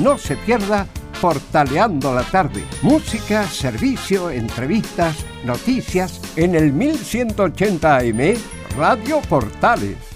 No se pierda Portaleando la tarde. Música, servicio, entrevistas, noticias en el 1180 AM Radio Portales.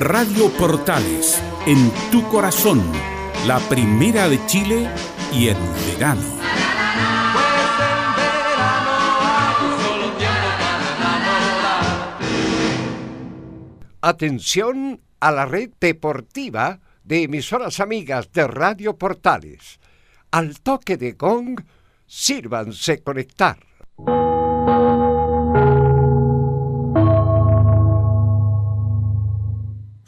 Radio Portales, en tu corazón, la primera de Chile y en verano. Atención a la red deportiva de emisoras amigas de Radio Portales. Al toque de gong, sírvanse conectar.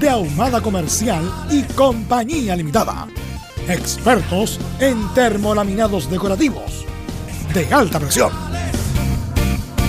de Ahumada Comercial y Compañía Limitada. Expertos en termolaminados decorativos de alta presión.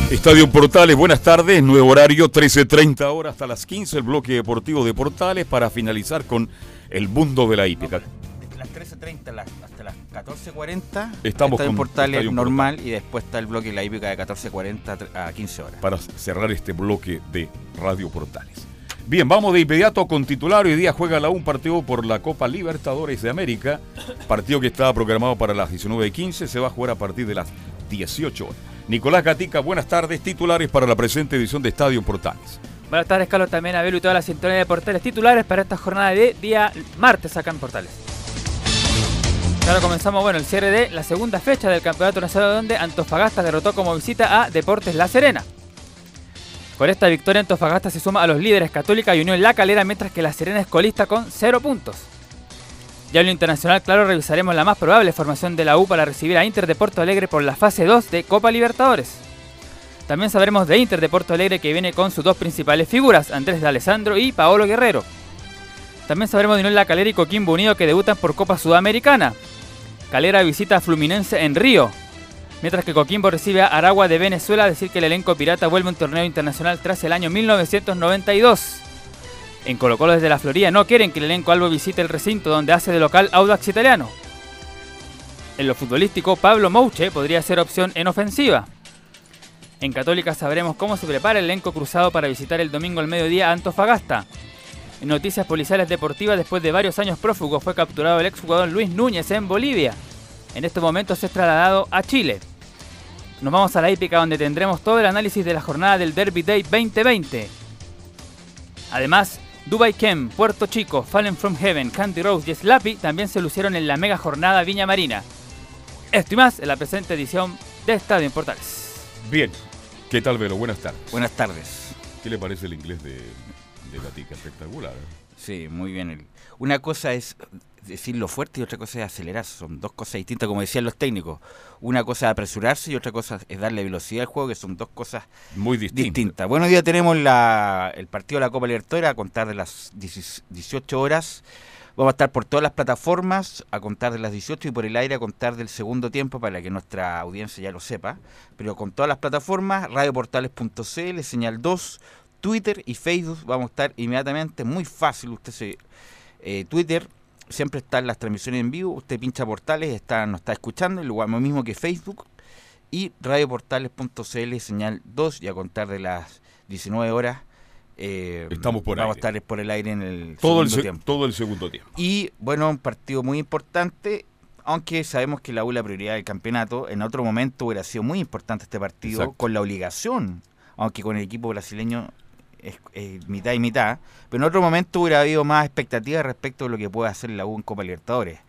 Estadio Portales, buenas tardes, nuevo horario, 13.30 horas hasta las 15, el bloque deportivo de Portales para finalizar con el mundo de la hípica. desde las 13.30 hasta las 14.40 estamos en Portales normal y después está el bloque de la hípica de 14.40 a 15 horas. Para cerrar este bloque de Radio Portales. Bien, vamos de inmediato con titular. Hoy día juega la un partido por la Copa Libertadores de América. Partido que estaba programado para las 19.15. Se va a jugar a partir de las 18 horas. Nicolás Gatica, buenas tardes. Titulares para la presente edición de Estadio Portales. Buenas tardes, Carlos, también a Belu y toda la sintonía de Portales titulares para esta jornada de día martes acá en Portales. Ahora comenzamos, bueno, el cierre de la segunda fecha del Campeonato Nacional donde Antofagasta derrotó como visita a Deportes La Serena. Con esta victoria Antofagasta se suma a los líderes Católica y Unión La Calera, mientras que La Serena es colista con 0 puntos. Ya en lo internacional, claro, revisaremos la más probable formación de la U para recibir a Inter de Porto Alegre por la fase 2 de Copa Libertadores. También sabremos de Inter de Porto Alegre que viene con sus dos principales figuras, Andrés de Alessandro y Paolo Guerrero. También sabremos de Unión La Calera y Coquimbo Unido que debutan por Copa Sudamericana. Calera visita a Fluminense en Río, Mientras que Coquimbo recibe a Aragua de Venezuela, decir que el elenco pirata vuelve a un torneo internacional tras el año 1992. En Colo Colo desde la Florida no quieren que el elenco albo visite el recinto donde hace de local Audax italiano. En lo futbolístico, Pablo Mouche podría ser opción en ofensiva. En Católica sabremos cómo se prepara el elenco cruzado para visitar el domingo al mediodía Antofagasta. En noticias policiales deportivas, después de varios años prófugos, fue capturado el exjugador Luis Núñez en Bolivia. En este momento se es trasladado a Chile. Nos vamos a la hípica donde tendremos todo el análisis de la jornada del Derby Day 2020. Además, Dubai Kem, Puerto Chico, Fallen from Heaven, Candy Rose y Slappy también se lucieron en la mega jornada Viña Marina. Esto y más en la presente edición de Estadio en Portales. Bien, ¿qué tal Velo? Buenas tardes. Buenas tardes. ¿Qué le parece el inglés de, de Gatica? Espectacular. ¿eh? Sí, muy bien. Una cosa es decirlo fuerte y otra cosa es acelerar. Son dos cosas distintas, como decían los técnicos. Una cosa es apresurarse y otra cosa es darle velocidad al juego, que son dos cosas Muy distinto. distintas. Bueno, hoy día tenemos la- el partido de la Copa Libertadores a contar de las 10 18 horas. Vamos a estar por todas las plataformas a contar de las 18 y por el aire a contar del segundo tiempo para que nuestra audiencia ya lo sepa. Pero con todas las plataformas, radioportales.cl, señal 2, Twitter y Facebook vamos a estar inmediatamente. Muy fácil, usted se... eh, Twitter siempre están las transmisiones en vivo, usted pincha portales, está, nos está escuchando, lo mismo que Facebook y radioportales.cl señal 2 y a contar de las 19 horas eh, Estamos por vamos aire. a estar por el aire en el Todo segundo se- tiempo. todo el segundo tiempo. Y bueno, un partido muy importante, aunque sabemos que la U la prioridad del campeonato, en otro momento hubiera sido muy importante este partido Exacto. con la obligación, aunque con el equipo brasileño es, mitad y mitad, pero en otro momento hubiera habido más expectativas respecto de lo que puede hacer la U en Copa Libertadores.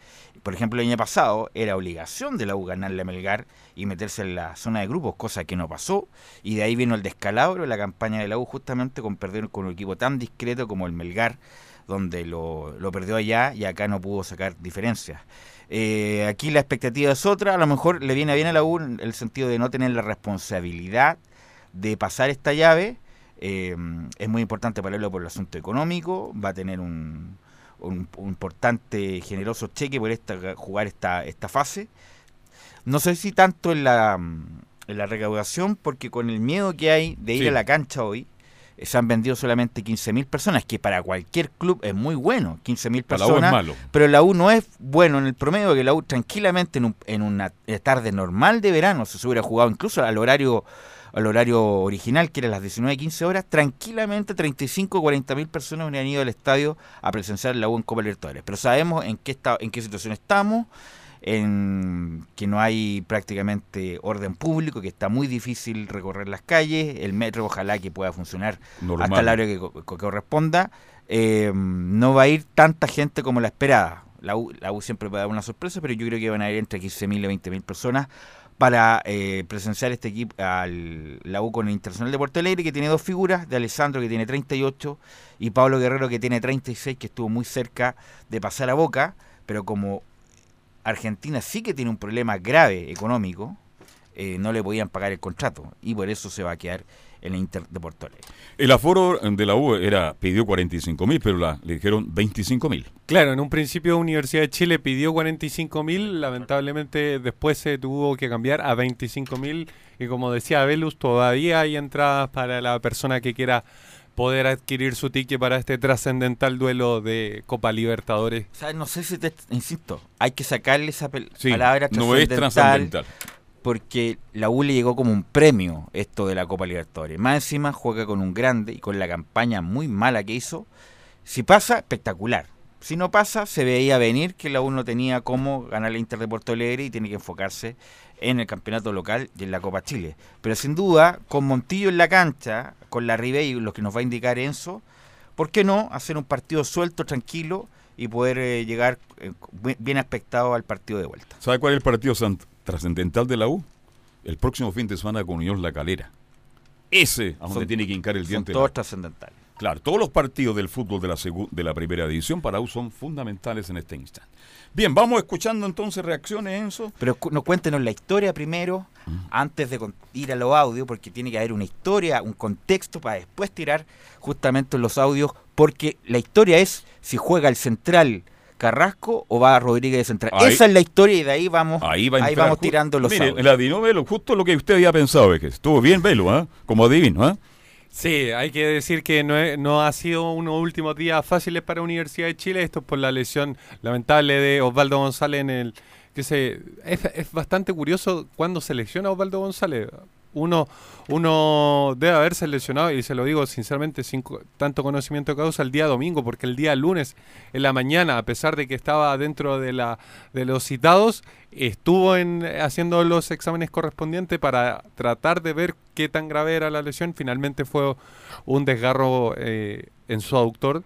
Por ejemplo, el año pasado era obligación de la U ganarle a Melgar y meterse en la zona de grupos, cosa que no pasó, y de ahí vino el descalabro de la campaña de la U justamente con perder con un equipo tan discreto como el Melgar, donde lo, lo perdió allá y acá no pudo sacar diferencias. Eh, aquí la expectativa es otra, a lo mejor le viene bien a la U en el sentido de no tener la responsabilidad de pasar esta llave. Eh, es muy importante para él por el asunto económico, va a tener un, un, un importante, generoso cheque por esta, jugar esta, esta fase. No sé si tanto en la, en la recaudación, porque con el miedo que hay de ir Sí. a la cancha hoy, eh, se han vendido solamente 15.000 personas, que para cualquier club es muy bueno, 15.000 Para la U es personas. malo. Pero la U no es bueno en el promedio, que la U tranquilamente en, un- en una tarde normal de verano, se hubiera jugado incluso al horario al horario original, que era las 19 15 horas, tranquilamente 35 o 40 mil personas hubieran ido al estadio a presenciar la U en Copa Libertadores. Pero sabemos en qué, está, en qué situación estamos, en que no hay prácticamente orden público, que está muy difícil recorrer las calles, el metro ojalá que pueda funcionar Normal. hasta el horario que, co- que corresponda. Eh, no va a ir tanta gente como la esperada. La U, la U siempre puede dar una sorpresa, pero yo creo que van a ir entre 15.000 y 20.000 personas para eh, presenciar este equipo al la U con el Internacional de Porto Alegre, que tiene dos figuras, de Alessandro que tiene 38 y Pablo Guerrero que tiene 36, que estuvo muy cerca de pasar a Boca, pero como Argentina sí que tiene un problema grave económico, eh, no le podían pagar el contrato y por eso se va a quedar en el Inter de Porto Alegre. El aforo de la U era pidió 45 mil, pero la, le dijeron 25 mil. Claro, en un principio Universidad de Chile pidió 45 mil, lamentablemente después se tuvo que cambiar a 25 mil y como decía Velus, todavía hay entradas para la persona que quiera poder adquirir su ticket para este trascendental duelo de Copa Libertadores. O sea, no sé si te, insisto, hay que sacarle esa Sí, palabra no es trascendental trascendental. Porque la U le llegó como un premio esto de la Copa Libertadores. Más encima juega con un grande y con la campaña muy mala que hizo. Si pasa, espectacular. Si no pasa, se veía venir que la U no tenía cómo ganar el Inter de Porto Alegre y tiene que enfocarse en el campeonato local y en la Copa Chile. Pero sin duda, con Montillo en la cancha, con la Ribey, lo que nos va a indicar Enzo, ¿por qué no hacer un partido suelto, tranquilo y poder eh, llegar eh, bien- aspectado al partido de vuelta? ¿Sabe cuál es el partido san- trascendental de la U? El próximo fin de semana con Unión La Calera. Ese a donde tiene que hincar el diente. todos trascendentales. Claro, todos los partidos del fútbol de la, de la primera división para U son fundamentales en este instante. Bien, vamos escuchando entonces reacciones, Enzo. Pero no, cuéntenos la historia primero, antes de ir a los audios, porque tiene que haber una historia, un contexto para después tirar justamente los audios, porque la historia es si juega el central Carrasco o va Rodríguez de central. Ahí- Esa es la historia y de ahí vamos, Ahí va a entrar vamos tirando los Mire, la adivinó Velo, justo lo que usted había pensado, es que estuvo bien Velo, ¿ah? Como adivino, ¿ah? Sí, hay que decir que no, es- no ha sido unos últimos días fáciles para Universidad de Chile, esto por la lesión lamentable de Osvaldo González en el... que se es, es bastante curioso cuando se lesiona Osvaldo González. Uno, uno debe haberse lesionado, y se lo digo sinceramente sin tanto conocimiento de causa, el día domingo, porque el día lunes en la mañana, a pesar de que estaba dentro de, la, de los citados, estuvo en, haciendo los exámenes correspondientes para tratar de ver qué tan grave era la lesión. Finalmente fue un desgarro eh, en su aductor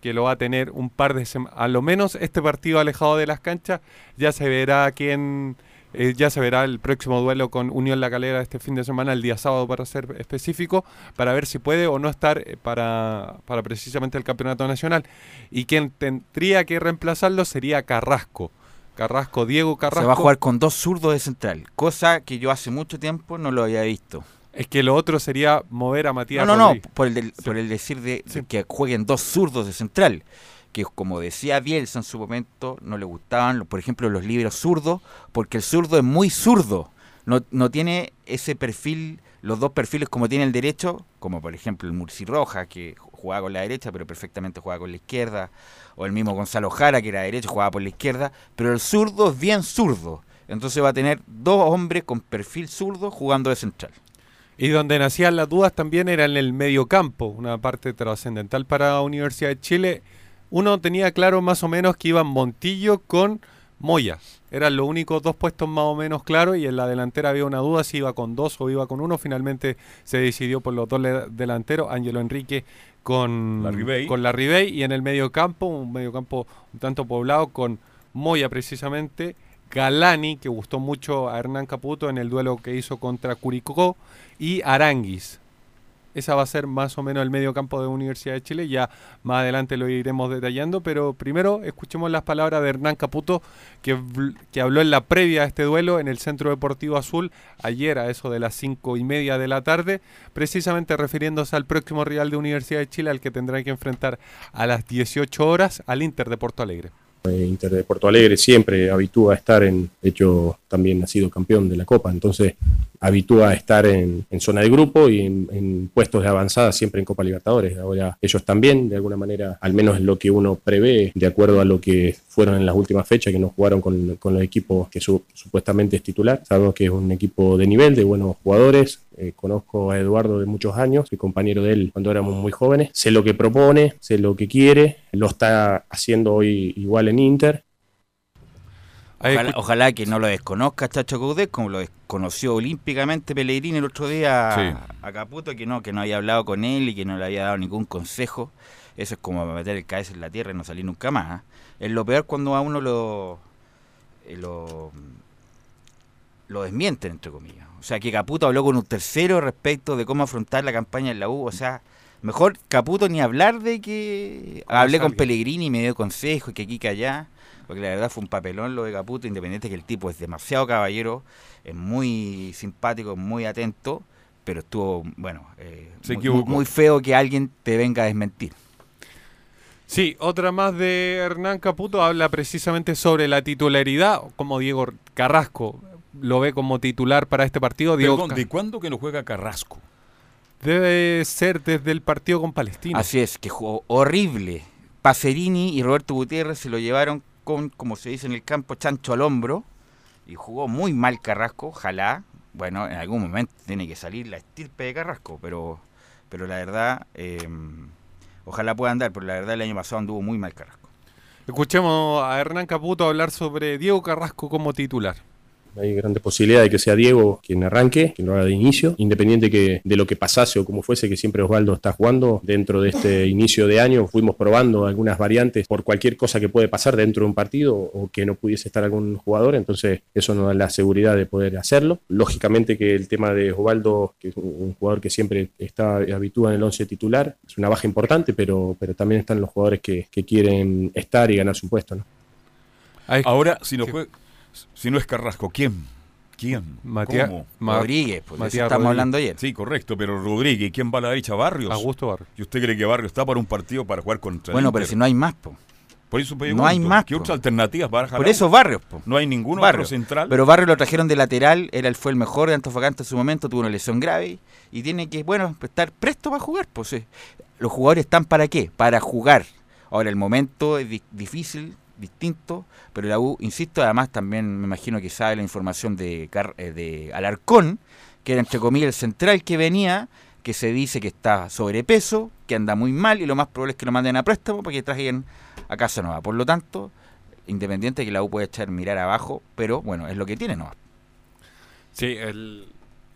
que lo va a tener un par de semanas. A lo menos este partido alejado de las canchas ya se verá quién, Eh, ya se verá el próximo duelo con Unión La Calera este fin de semana, el día sábado para ser específico, para ver si puede o no estar eh, para, para precisamente el campeonato nacional. Y quien tendría que reemplazarlo sería Carrasco. Carrasco, Diego Carrasco. Se va a jugar con dos zurdos de central, cosa que yo hace mucho tiempo no lo había visto. Es que lo otro sería mover a Matías. No, no, no, por el, del- por el decir de, de que jueguen dos zurdos de central. Que como decía Bielsa en su momento, no le gustaban, por ejemplo, los libros zurdos, porque el zurdo es muy zurdo. No, no tiene ese perfil, los dos perfiles como tiene el derecho, como por ejemplo el Murci Roja, que jugaba con la derecha, pero perfectamente jugaba con la izquierda, o el mismo Gonzalo Jara, que era derecho, jugaba por la izquierda, pero el zurdo es bien zurdo. Entonces va a tener dos hombres con perfil zurdo jugando de central. Y donde nacían las dudas también era en el medio campo, una parte trascendental para Universidad de Chile. Uno tenía claro más o menos que iban Montillo con Moya. Eran los únicos dos puestos más o menos claros y en la delantera había una duda si iba con dos o iba con uno. Finalmente se decidió por los dos delanteros, Ángelo Enrique con Larribey. con Larribey y en el medio campo, un medio campo un tanto poblado con Moya precisamente, Galani, que gustó mucho a Hernán Caputo en el duelo que hizo contra Curicó, y Aranguis. Esa va a ser más o menos el medio campo de Universidad de Chile. Ya más adelante lo iremos detallando, pero primero escuchemos las palabras de Hernán Caputo, que, que habló en la previa a este duelo en el Centro Deportivo Azul, ayer a eso de las cinco y media de la tarde, precisamente refiriéndose al próximo rival de Universidad de Chile, al que tendrá que enfrentar a las 18 horas al Inter de Porto Alegre. Inter de Porto Alegre siempre habitúa a estar en, hecho también ha sido campeón de la Copa, entonces habitúa a estar en, en zona de grupo y en, en puestos de avanzada siempre en Copa Libertadores. Ahora ellos también, de alguna manera, al menos es lo que uno prevé, de acuerdo a lo que fueron en las últimas fechas, que no jugaron con, con los equipos que su- supuestamente es titular. Sabemos que es un equipo de nivel, de buenos jugadores. Eh, conozco a Eduardo de muchos años, soy compañero de él cuando éramos muy jóvenes. Sé lo que propone, sé lo que quiere, lo está haciendo hoy igual en Inter. Ojalá, que no lo desconozca Chacho Coudet, como lo desconoció olímpicamente Pellegrini el otro día Sí. a, Caputo, que no, que no había hablado con él y que no le había dado ningún consejo. Eso es como meter el cabeza en la tierra y no salir nunca más. ¿ah? Es lo peor cuando a uno lo, eh, lo, lo desmienten, entre comillas. O sea, que Caputo habló con un tercero respecto de cómo afrontar la campaña en la U. O sea, mejor Caputo ni hablar de que hablé con. Pellegrini y me dio consejo y que aquí que allá. Porque la verdad fue un papelón lo de Caputo, independiente que el tipo es demasiado caballero, es muy simpático, muy atento, pero estuvo, bueno, eh, Se muy, muy feo que alguien te venga a desmentir. Sí, otra más de Hernán Caputo habla precisamente sobre la titularidad, como Diego Carrasco lo ve como titular para este partido. Diego Perdón, ¿de cuándo que no juega Carrasco? debe ser desde el partido con Palestina. Así es, que jugó horrible. Pacerini y Roberto Gutiérrez se lo llevaron como se dice en el campo, chancho al hombro. Y jugó muy mal Carrasco, ojalá. Bueno, en algún momento tiene que salir la estirpe de Carrasco, pero, pero la verdad, eh, ojalá pueda andar, pero la verdad el año pasado anduvo muy mal Carrasco. Escuchemos a Hernán Caputo hablar sobre Diego Carrasco como titular. Hay grandes posibilidades de que sea Diego quien arranque, quien lo haga de inicio, independiente que de lo que pasase o como fuese que siempre Osvaldo está jugando. Dentro de este inicio de año fuimos probando algunas variantes por cualquier cosa que puede pasar dentro de un partido o que no pudiese estar algún jugador, entonces eso nos da la seguridad de poder hacerlo. Lógicamente que el tema de Osvaldo, que es un un jugador que siempre está habitúa en el 11 titular, es una baja importante, pero, pero también están los jugadores que, que quieren estar y ganar su puesto. ¿no? Ahora, si no, Sí. juega- si no es Carrasco, ¿quién? ¿Quién? Matías- ¿Cómo? Rodríguez, pues de eso Matías estamos Rodríguez. hablando ayer. Sí, correcto, pero Rodríguez, ¿y quién va a la derecha? Barrios. Augusto Barrio. ¿Y usted cree que Barrios está para un partido para jugar contra el Bueno, pero Inter? si no hay más, po. Por eso no pregunto, hay más, ¿Qué po. otras alternativas baraja Por eso Barrios, po. No hay ningún Barrio. otro central. Pero Barrio lo trajeron de lateral, era el, fue el mejor de Antofagasta en su momento, tuvo una lesión grave y tiene que, bueno, estar presto para jugar. Pues. Los jugadores están para qué? Para jugar. Ahora, el momento es di- difícil, distinto, pero la U, insisto, además también me imagino que sabe la información de, eh, de Alarcón, que era entre comillas el central que venía, que se dice que está sobrepeso, que anda muy mal y lo más probable es que lo manden a préstamo para que traigan a casa nueva. Por lo tanto, independiente de que la U puede echar mirar abajo, pero bueno, es lo que tiene, ¿no? Sí, el,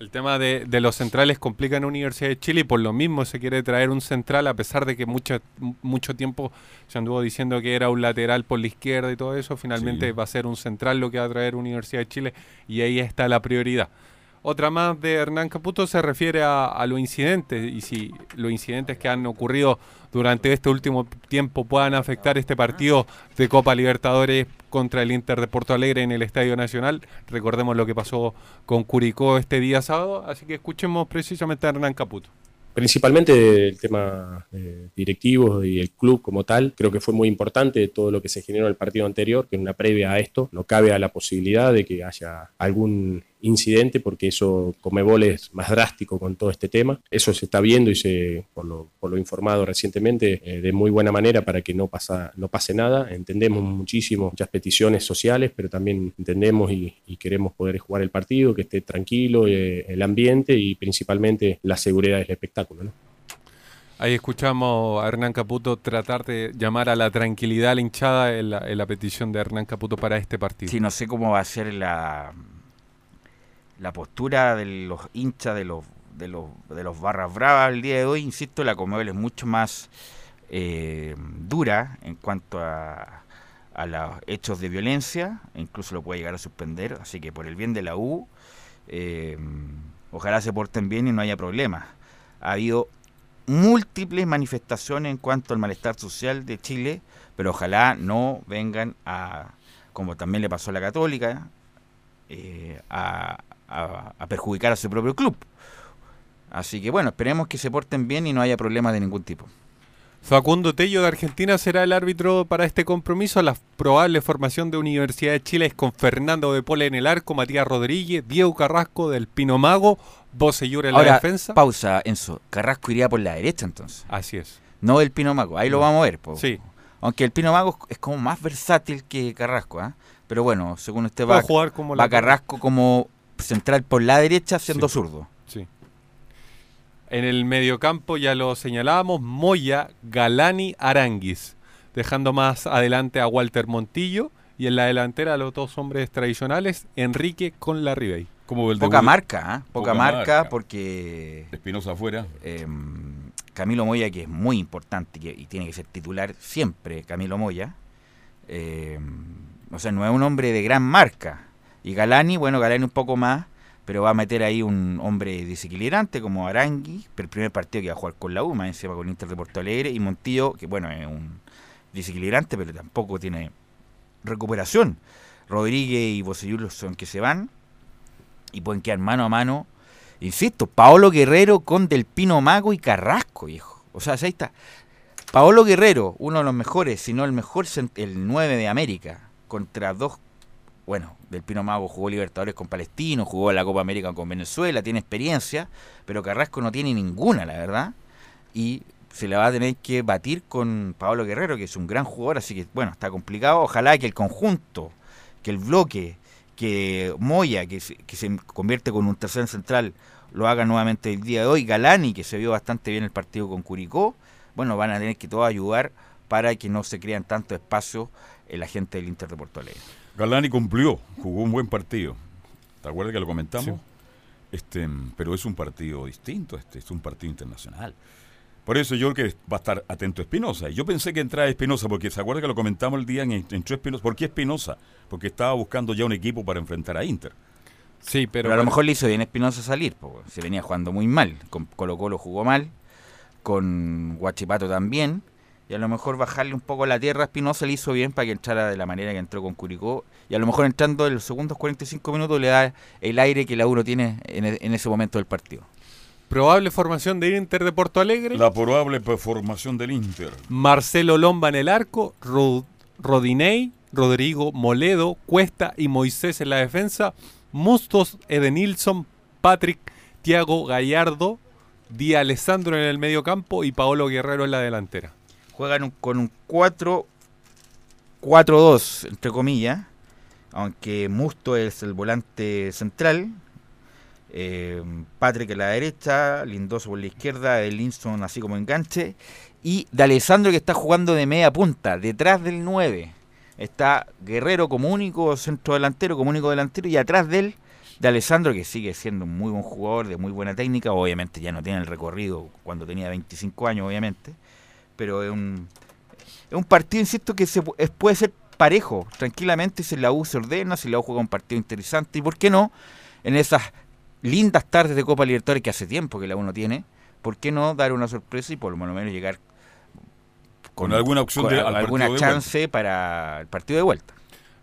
El tema de, de los centrales complica en Universidad de Chile y por lo mismo se quiere traer un central a pesar de que mucho, mucho tiempo se anduvo diciendo que era un lateral por la izquierda y todo eso. Finalmente Sí. va a ser un central lo que va a traer Universidad de Chile y ahí está la prioridad. Otra más de Hernán Caputo se refiere a, los incidentes y si los incidentes que han ocurrido durante este último tiempo puedan afectar este partido de Copa Libertadores contra el Inter de Porto Alegre en el Estadio Nacional. Recordemos lo que pasó con Curicó este día sábado, así que escuchemos precisamente a Hernán Caputo. Principalmente el tema eh, directivos y el club como tal, creo que fue muy importante todo lo que se generó en el partido anterior, que en una previa a esto no cabe a la posibilidad de que haya algún incidente, porque eso Comebol es más drástico con todo este tema. Eso se está viendo y se, por lo, por lo informado recientemente, eh, de muy buena manera para que no, pasa, no pase nada. Entendemos muchísimo muchas peticiones sociales, pero también entendemos y, y queremos poder jugar el partido, que esté tranquilo eh, el ambiente y principalmente la seguridad del espectáculo. ¿no? Ahí escuchamos a Hernán Caputo tratar de llamar a la tranquilidad a la hinchada en la, en la petición de Hernán Caputo para este partido. Sí, no sé cómo va a ser la, la postura de los hinchas de los, de los, de los barras bravas el día de hoy. Insisto, la Comebol es mucho más eh, dura en cuanto a, a los hechos de violencia, e incluso lo puede llegar a suspender. Así que por el bien de la U, eh, ojalá se porten bien y no haya problemas. Ha habido múltiples manifestaciones en cuanto al malestar social de Chile, pero ojalá no vengan a, como también le pasó a la Católica, eh, a, a- a perjudicar a su propio club. Así que bueno, esperemos que se porten bien y no haya problemas de ningún tipo. Facundo Tello de Argentina será el árbitro para este compromiso. La probable formación de Universidad de Chile es con Fernando de Pole en el arco, Matías Rodríguez, Diego Carrasco del Pino Mago, en la defensa. pausa, Enzo. Carrasco iría por la derecha entonces, Así es. no el Pino Mago. Ahí lo vamos a ver. po. Sí. Aunque el Pino Mago es como más versátil que Carrasco, ¿ah? Pero bueno, según usted Va va, a jugar como va la Carrasco como central por la derecha siendo Sí. zurdo. Sí. En el mediocampo ya lo señalábamos, Moya, Galani, Aranguis, dejando más adelante a Walter Montillo y en la delantera a los dos hombres tradicionales, Enrique con la Ribey. Como el Poca debut marca, ¿ah? Poca, Poca marca, marca. porque Espinosa afuera. eh, Camilo Moya, que es muy importante que- y tiene que ser titular siempre, Camilo Moya, eh, o sea, no es un hombre de gran marca. Y Galani, bueno, Galani un poco más, pero va a meter ahí un hombre desequilibrante como Arangui, pero el primer partido que va a jugar con la UMA, encima con Inter de Porto Alegre, y Montillo, que bueno, es un desequilibrante, pero tampoco tiene recuperación. Rodríguez y Bocellur son que se van y pueden quedar mano a mano. Insisto, Paolo Guerrero con Del Pino Mago y Carrasco, viejo. O sea, ahí está. Paolo Guerrero, uno de los mejores, si no el mejor, el 9 de América, contra dos. Bueno, Del Pino Mago jugó Libertadores con Palestino, jugó la Copa América con Venezuela, tiene experiencia, pero Carrasco no tiene ninguna, la verdad. Y se la va a tener que batir con Paolo Guerrero, que es un gran jugador, así que bueno, está complicado. Ojalá que el conjunto, que el bloque, que Moya, que se, convierte con un tercer central, lo haga nuevamente el día de hoy. Galani, que se vio bastante bien el partido con Curicó, bueno, van a tener que todos ayudar para que no se crean tanto espacio la gente del Inter de Porto Alegre. Galani cumplió, jugó un buen partido. ¿Te acuerdas que lo comentamos? Sí. Este, pero es un partido distinto, este es un partido internacional. Por eso yo creo que va a estar atento Espinosa. Y yo pensé que entraba Espinosa, porque se acuerda que lo comentamos el día en que entró Espinosa. ¿Por qué Espinosa? Porque estaba buscando ya un equipo para enfrentar a Inter. Sí, pero, Pero, a lo mejor le hizo bien Espinosa salir, po, se venía jugando muy mal. Con Colo Colo jugó mal, con Guachipato también. Y a lo mejor bajarle un poco la tierra a Espinosa le hizo bien para que entrara de la manera que entró con Curicó. Y a lo mejor entrando en los segundos 45 minutos le da el aire que la uno tiene en, e- en ese momento del partido. probable formación de Inter de Porto Alegre. La probable formación del Inter. Marcelo Lomba en el arco, Ro- Rodinei, Rodrigo Moledo, Cuesta y Moisés en la defensa, Mustos, Edenilson, Patrick, Tiago Gallardo, Di Alessandro en el medio campo y Paolo Guerrero en la delantera. Juegan con un 4-4-2, entre comillas, aunque Musto es el volante central, eh, Patrick en la derecha, Lindoso por la izquierda, Elinson así como enganche, y D'Alessandro que está jugando de media punta, detrás del 9. Está Guerrero como único centro delantero, como único delantero, y atrás de él de Alessandro, que sigue siendo un muy buen jugador, de muy buena técnica. Obviamente ya no tiene el recorrido cuando tenía 25 años, obviamente. Pero es un, es un partido, insisto, que se, puede ser parejo. Tranquilamente, si la U se ordena, si la U juega un partido interesante. Y por qué no, en esas lindas tardes de Copa Libertadores que hace tiempo que la U no tiene, ¿por qué no dar una sorpresa y por lo menos llegar Con alguna opción con de- al alguna de chance para el partido de vuelta?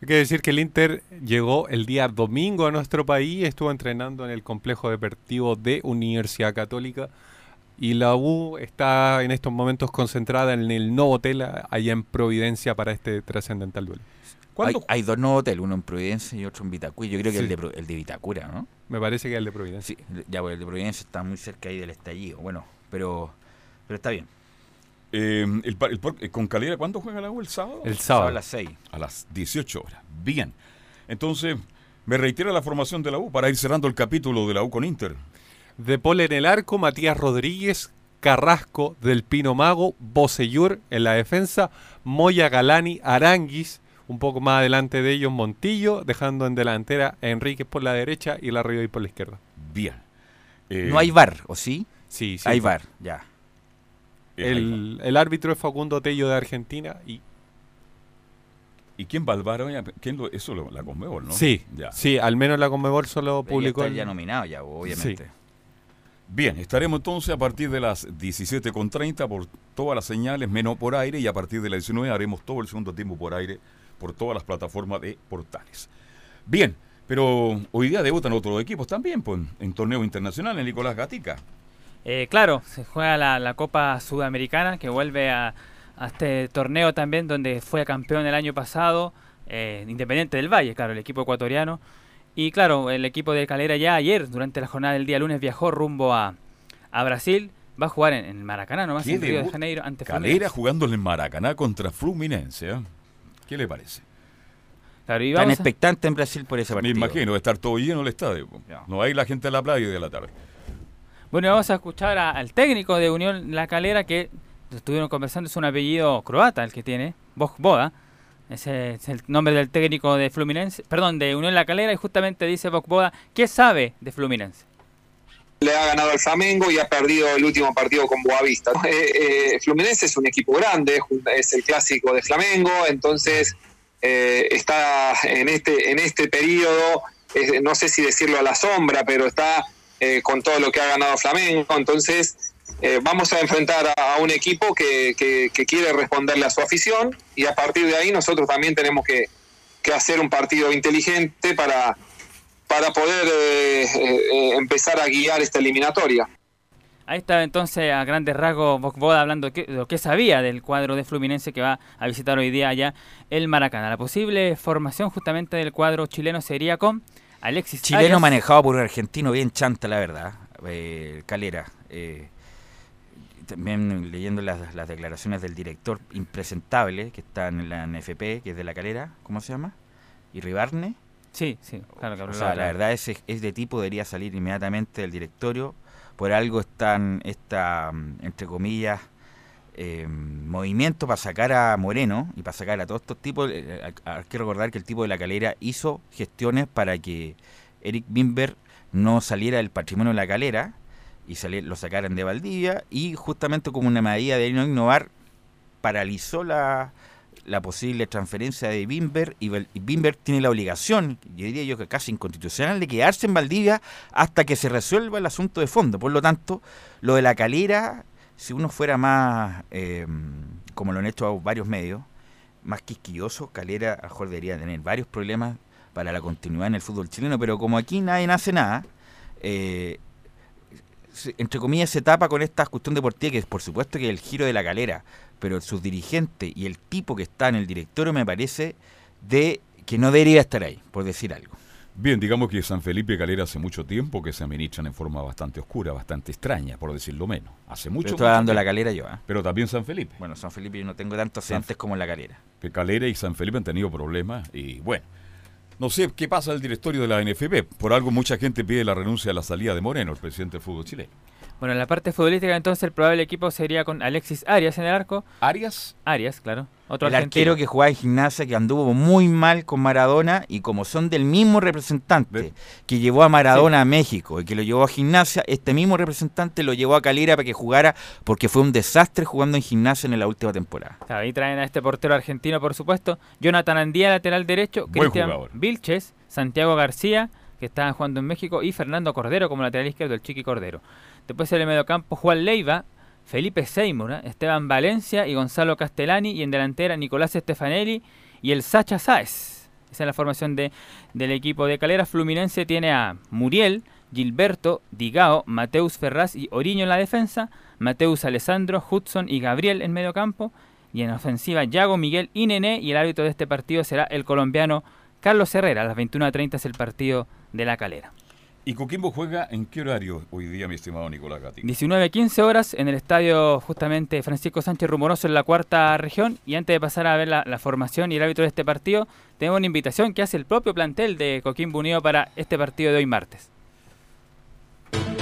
Hay que decir que el Inter llegó el día domingo a nuestro país, estuvo entrenando en el complejo deportivo de Universidad Católica y la U está en estos momentos concentrada en el nuevo hotel allá en Providencia para este trascendental duelo. Hay, ¿Cuándo? hay dos nuevos hoteles, uno en Providencia y otro en Vitacura. Yo creo que Sí. el, de, Pro- el de Vitacura, ¿no? Me parece que es el de Providencia. Sí, ya, porque el de Providencia está muy cerca ahí del estallido. Bueno, pero, pero está bien. Eh, el el eh, ¿Con Calera cuándo juega la U? ¿El sábado? El Sábado sábado. a las 6. A las 18 horas. Bien. Entonces, me reitera la formación de la U para ir cerrando el capítulo de la U con Inter. De Paul en el arco, Matías Rodríguez, Carrasco, Del Pino Mago, Bocellur en la defensa, Moya Galani, Aranguis, un poco más adelante de ellos Montillo, dejando en delantera a Enríquez por la derecha y la y por la izquierda. Bien. Eh, No hay bar, ¿o sí? Sí, sí. hay bar, ya. eh, El, el árbitro es Facundo Tello de Argentina y. ¿Y quién va al VAR? ¿Quién lo, eso lo, la Conmebol, ¿no? sí, Ya. sí, al menos la Conmebol solo publicó el- ya nominado ya, obviamente. Bien, estaremos entonces a partir de las 17.30 por todas las señales, menos por aire, y a partir de las 19 haremos todo el segundo tiempo por aire por todas las plataformas de portales. Bien, pero hoy día debutan otros equipos también, pues, en torneo internacional, en Nicolás Gatica. Eh, claro, se juega la, Copa Sudamericana que vuelve a, a este torneo también donde fue campeón el año pasado, eh, Independiente del Valle, claro, el equipo ecuatoriano. Y claro, el equipo de Calera ya ayer, durante la jornada del día lunes, viajó rumbo a, a Brasil. Va a jugar en, en el Maracaná, nomás ¿Qué en Río de? Janeiro, ante Calera Fluminense. jugando en el Maracaná contra Fluminense. ¿eh? ¿Qué le parece? Claro, a- expectantes en Brasil por ese Me partido. imagino, de estar todo lleno el estadio. No hay la gente en la playa de la tarde. Bueno, vamos a escuchar a- al técnico de Unión La Calera que estuvieron conversando, es un apellido croata el que tiene, Bog Boda. Es el nombre del técnico de Fluminense, perdón, de Unión La Calera y justamente dice Bog Boda, ¿qué sabe de Fluminense? le ha ganado al Flamengo y ha perdido el último partido con Boavista. Eh, eh, Fluminense es un equipo grande, es el clásico de Flamengo, entonces eh, está en este, en este periodo, no sé si decirlo a la sombra, pero está eh, con todo lo que ha ganado Flamengo, entonces eh, vamos a enfrentar a, a un equipo que, que- que quiere responderle a su afición y a partir de ahí nosotros también tenemos que, que hacer un partido inteligente para para poder eh, eh, empezar a guiar esta eliminatoria. Ahí está entonces a grandes rasgos Boda hablando de lo que sabía del cuadro de Fluminense que va a visitar hoy día allá el Maracaná. La posible formación justamente del cuadro chileno sería con Alexis Chileno Arias. manejado por un argentino bien chanta, la verdad. eh, Calera. Eh, también leyendo las, las declaraciones del director impresentable que está en la NFP, que es de la Calera, ¿cómo se llama? Y Ribarne. Sí, sí, claro, claro. O sea, la verdad ese, ese tipo debería salir inmediatamente del directorio. Por algo están esta, mm, entre comillas, eh, movimiento para sacar a Moreno y para sacar a todos estos tipos. Eh, hay- Hay que recordar que el tipo de la calera hizo gestiones para que Eric Bimber no saliera del patrimonio de la calera y lo sacaran de Valdivia y justamente como una medida de no innovar paralizó la, la posible transferencia de Bimber y, Bimber tiene la obligación, yo diría yo que casi inconstitucional, de quedarse en Valdivia hasta que se resuelva el asunto de fondo. Por lo tanto, lo de la calera, si uno fuera más, eh, como lo han hecho varios medios, más quisquilloso, Calera a mejor debería tener varios problemas para la continuidad en el fútbol chileno, pero como aquí nadie hace nada, eh, entre comillas se tapa con esta cuestión deportiva que es por supuesto que es el giro de la calera, pero sus dirigentes y el tipo que está en el directorio me parece de que no debería estar ahí, por decir algo. Bien, digamos que San Felipe y Calera hace mucho tiempo que se administran en forma bastante oscura, bastante extraña, por decirlo menos. Hace mucho, Yo mucho dando la tiempo. calera yo, ¿ah? Pero también San Felipe. Bueno, San Felipe yo no tengo tantos antecedentes como la calera. que Calera y San Felipe han tenido problemas y bueno, no sé qué pasa el directorio de la NFP. Por algo mucha gente pide la renuncia a la salida de Moreno, el presidente del fútbol chileno. Bueno, en la parte futbolística entonces el probable equipo sería con Alexis Arias en el arco. ¿Arias? Arias, claro. Otro el argentino. arquero que jugaba en gimnasia, que anduvo muy mal con Maradona y como son del mismo representante Ve. que llevó a Maradona a México y que lo llevó a gimnasia, este mismo representante lo llevó a Calera para que jugara porque fue un desastre jugando en gimnasia en la última temporada. Ahí traen a este portero argentino, por supuesto. Jonathan Andía, lateral derecho. Cristian jugador. Vilches, Santiago García, que estaban jugando en México, y Fernando Cordero como lateral izquierdo, el Chiqui Cordero. Después en el mediocampo Juan Leiva, Felipe Seymour, ¿eh? Esteban Valencia y Gonzalo Castellani. Y en delantera Nicolás Stefanelli y el Sacha Sáez. Esa es la formación de, del equipo de Calera. Fluminense tiene a Muriel, Gilberto, Digao, Mateus Ferraz y Oriño en la defensa. Mateus Alessandro, Hudson y Gabriel en medio campo. Y en ofensiva, Yago, Miguel y Nené. Y el árbitro de este partido será el colombiano Carlos Herrera. A las 21.30 es el partido de la calera. ¿Y Coquimbo juega en qué horario hoy día, mi estimado Nicolás Gatti? 19.15 horas en el estadio justamente Francisco Sánchez Rumoroso en la cuarta región. Y antes de pasar a ver la, la formación y el árbitro de este partido, tenemos una invitación que hace el propio plantel de Coquimbo Unido para este partido de hoy martes.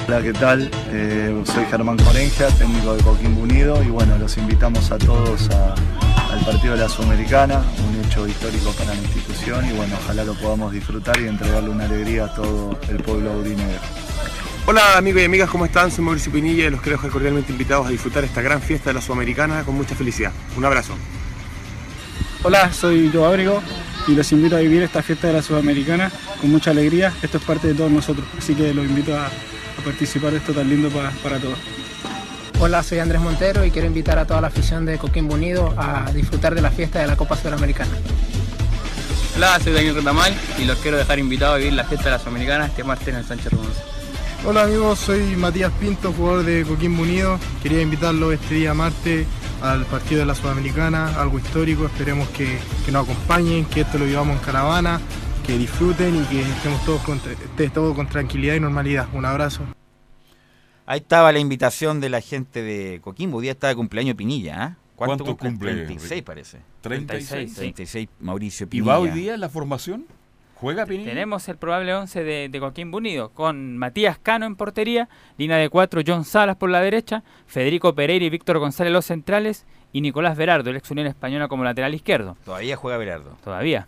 Hola, ¿qué tal? Eh, soy Germán Corenja, técnico de Coquimbo Unido y bueno, los invitamos a todos a- al partido de la Sudamericana, un hecho histórico para la institución y bueno, ojalá lo podamos disfrutar y entregarle una alegría a todo el pueblo aurinegro. Hola amigos y amigas, ¿cómo están? Soy Mauricio Pinilla y los quiero dejar cordialmente invitados a disfrutar esta gran fiesta de la Sudamericana con mucha felicidad. Un abrazo. Hola, soy Joe Abrego y los invito a vivir esta fiesta de la Sudamericana con mucha alegría. Esto es parte de todos nosotros, así que los invito a, a participar de esto tan lindo pa- para todos. Hola, soy Andrés Montero y quiero invitar a toda la afición de Coquimbo Unido a disfrutar de la fiesta de la Copa Sudamericana. Hola, soy Daniel Retamal y los quiero dejar invitados a vivir la fiesta de la Sudamericana este martes en el Sánchez Rumoroso. Hola amigos, soy Matías Pinto, jugador de Coquimbo Unido. Quería invitarlos este día martes al partido de la Sudamericana, algo histórico. Esperemos que, que nos acompañen, que esto lo vivamos en caravana, que disfruten y que estemos todos con, esté todo con tranquilidad y normalidad. Un abrazo. Ahí estaba la invitación de la gente de Coquimbo. Hoy día está de cumpleaños Pinilla, ¿ah? ¿Cuánto cumple, 36 Enrique? parece. 36. 36 Mauricio ¿Y Pinilla. va hoy día en la formación? ¿Juega Pinilla? Tenemos el probable 11 de, de Coquimbo Unido con Matías Cano en portería, línea de 4 John Salas por la derecha, Federico Pereira y Víctor González los centrales y Nicolás Berardo, el ex Unión Española como lateral izquierdo. Todavía juega Berardo. Todavía.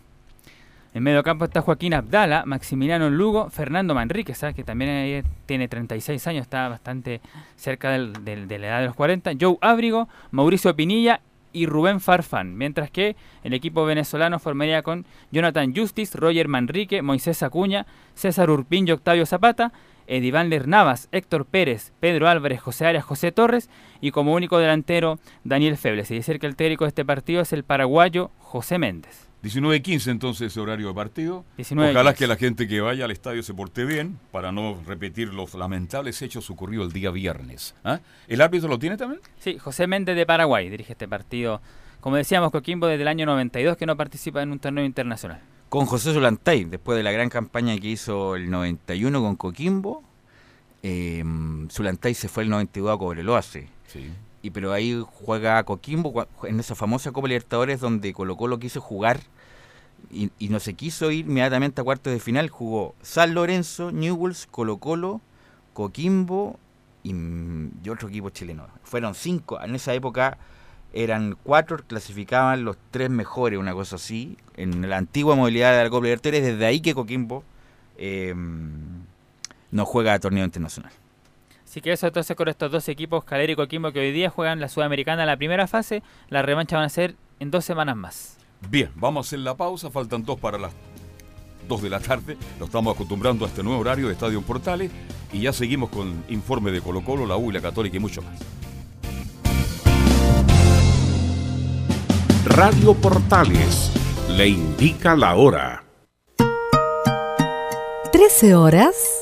En medio campo está Joaquín Abdala, Maximiliano Lugo, Fernando Manríquez, ¿sabes? que también tiene 36 años, está bastante cerca del- de la edad de los 40. Joe Ábrigo, Mauricio Pinilla y Rubén Farfán. Mientras que el equipo venezolano formaría con Jonathan Justice, Roger Manrique, Moisés Acuña, César Urpín y Octavio Zapata, Ediván Navas, Héctor Pérez, Pedro Álvarez, José Arias, José Torres y como único delantero Daniel Febles. Y decir que el técnico de este partido es el paraguayo José Méndez. 19.15 entonces ese horario de partido. 19:15. Ojalá que la gente que vaya al estadio se porte bien para no repetir los lamentables hechos ocurridos el día viernes. ¿Ah? ¿El árbitro lo tiene también? Sí, José Méndez de Paraguay dirige este partido. Como decíamos, Coquimbo desde el año 92 que no participa en un torneo internacional. Con José Solantay, después de la gran campaña que hizo el 91 con Coquimbo, eh, Solantay se fue el 92 a Cobreloa, sí. Y pero ahí juega Coquimbo en esa famosa Copa Libertadores donde Colo Colo quiso jugar y, no se quiso ir inmediatamente a cuartos de final. Jugó San Lorenzo, Newells, Colo Colo, Coquimbo y, mm, y otro equipo chileno. Fueron cinco. En esa época eran cuatro, clasificaban los tres mejores, una cosa así, en la antigua modalidad de la Copa Libertadores. Desde ahí que Coquimbo eh, no juega a torneo internacional. Así que eso entonces con estos dos equipos, Calera y Coquimbo, que hoy día juegan la Sudamericana en la primera fase, la revancha van a ser en dos semanas más. Bien, vamos a hacer la pausa. Faltan dos para las 2 de la tarde. Lo estamos acostumbrando a este nuevo horario de Estadio Portales. Y ya seguimos con informe de Colo Colo, la U y la Católica y mucho más. Radio Portales le indica la hora. 13 horas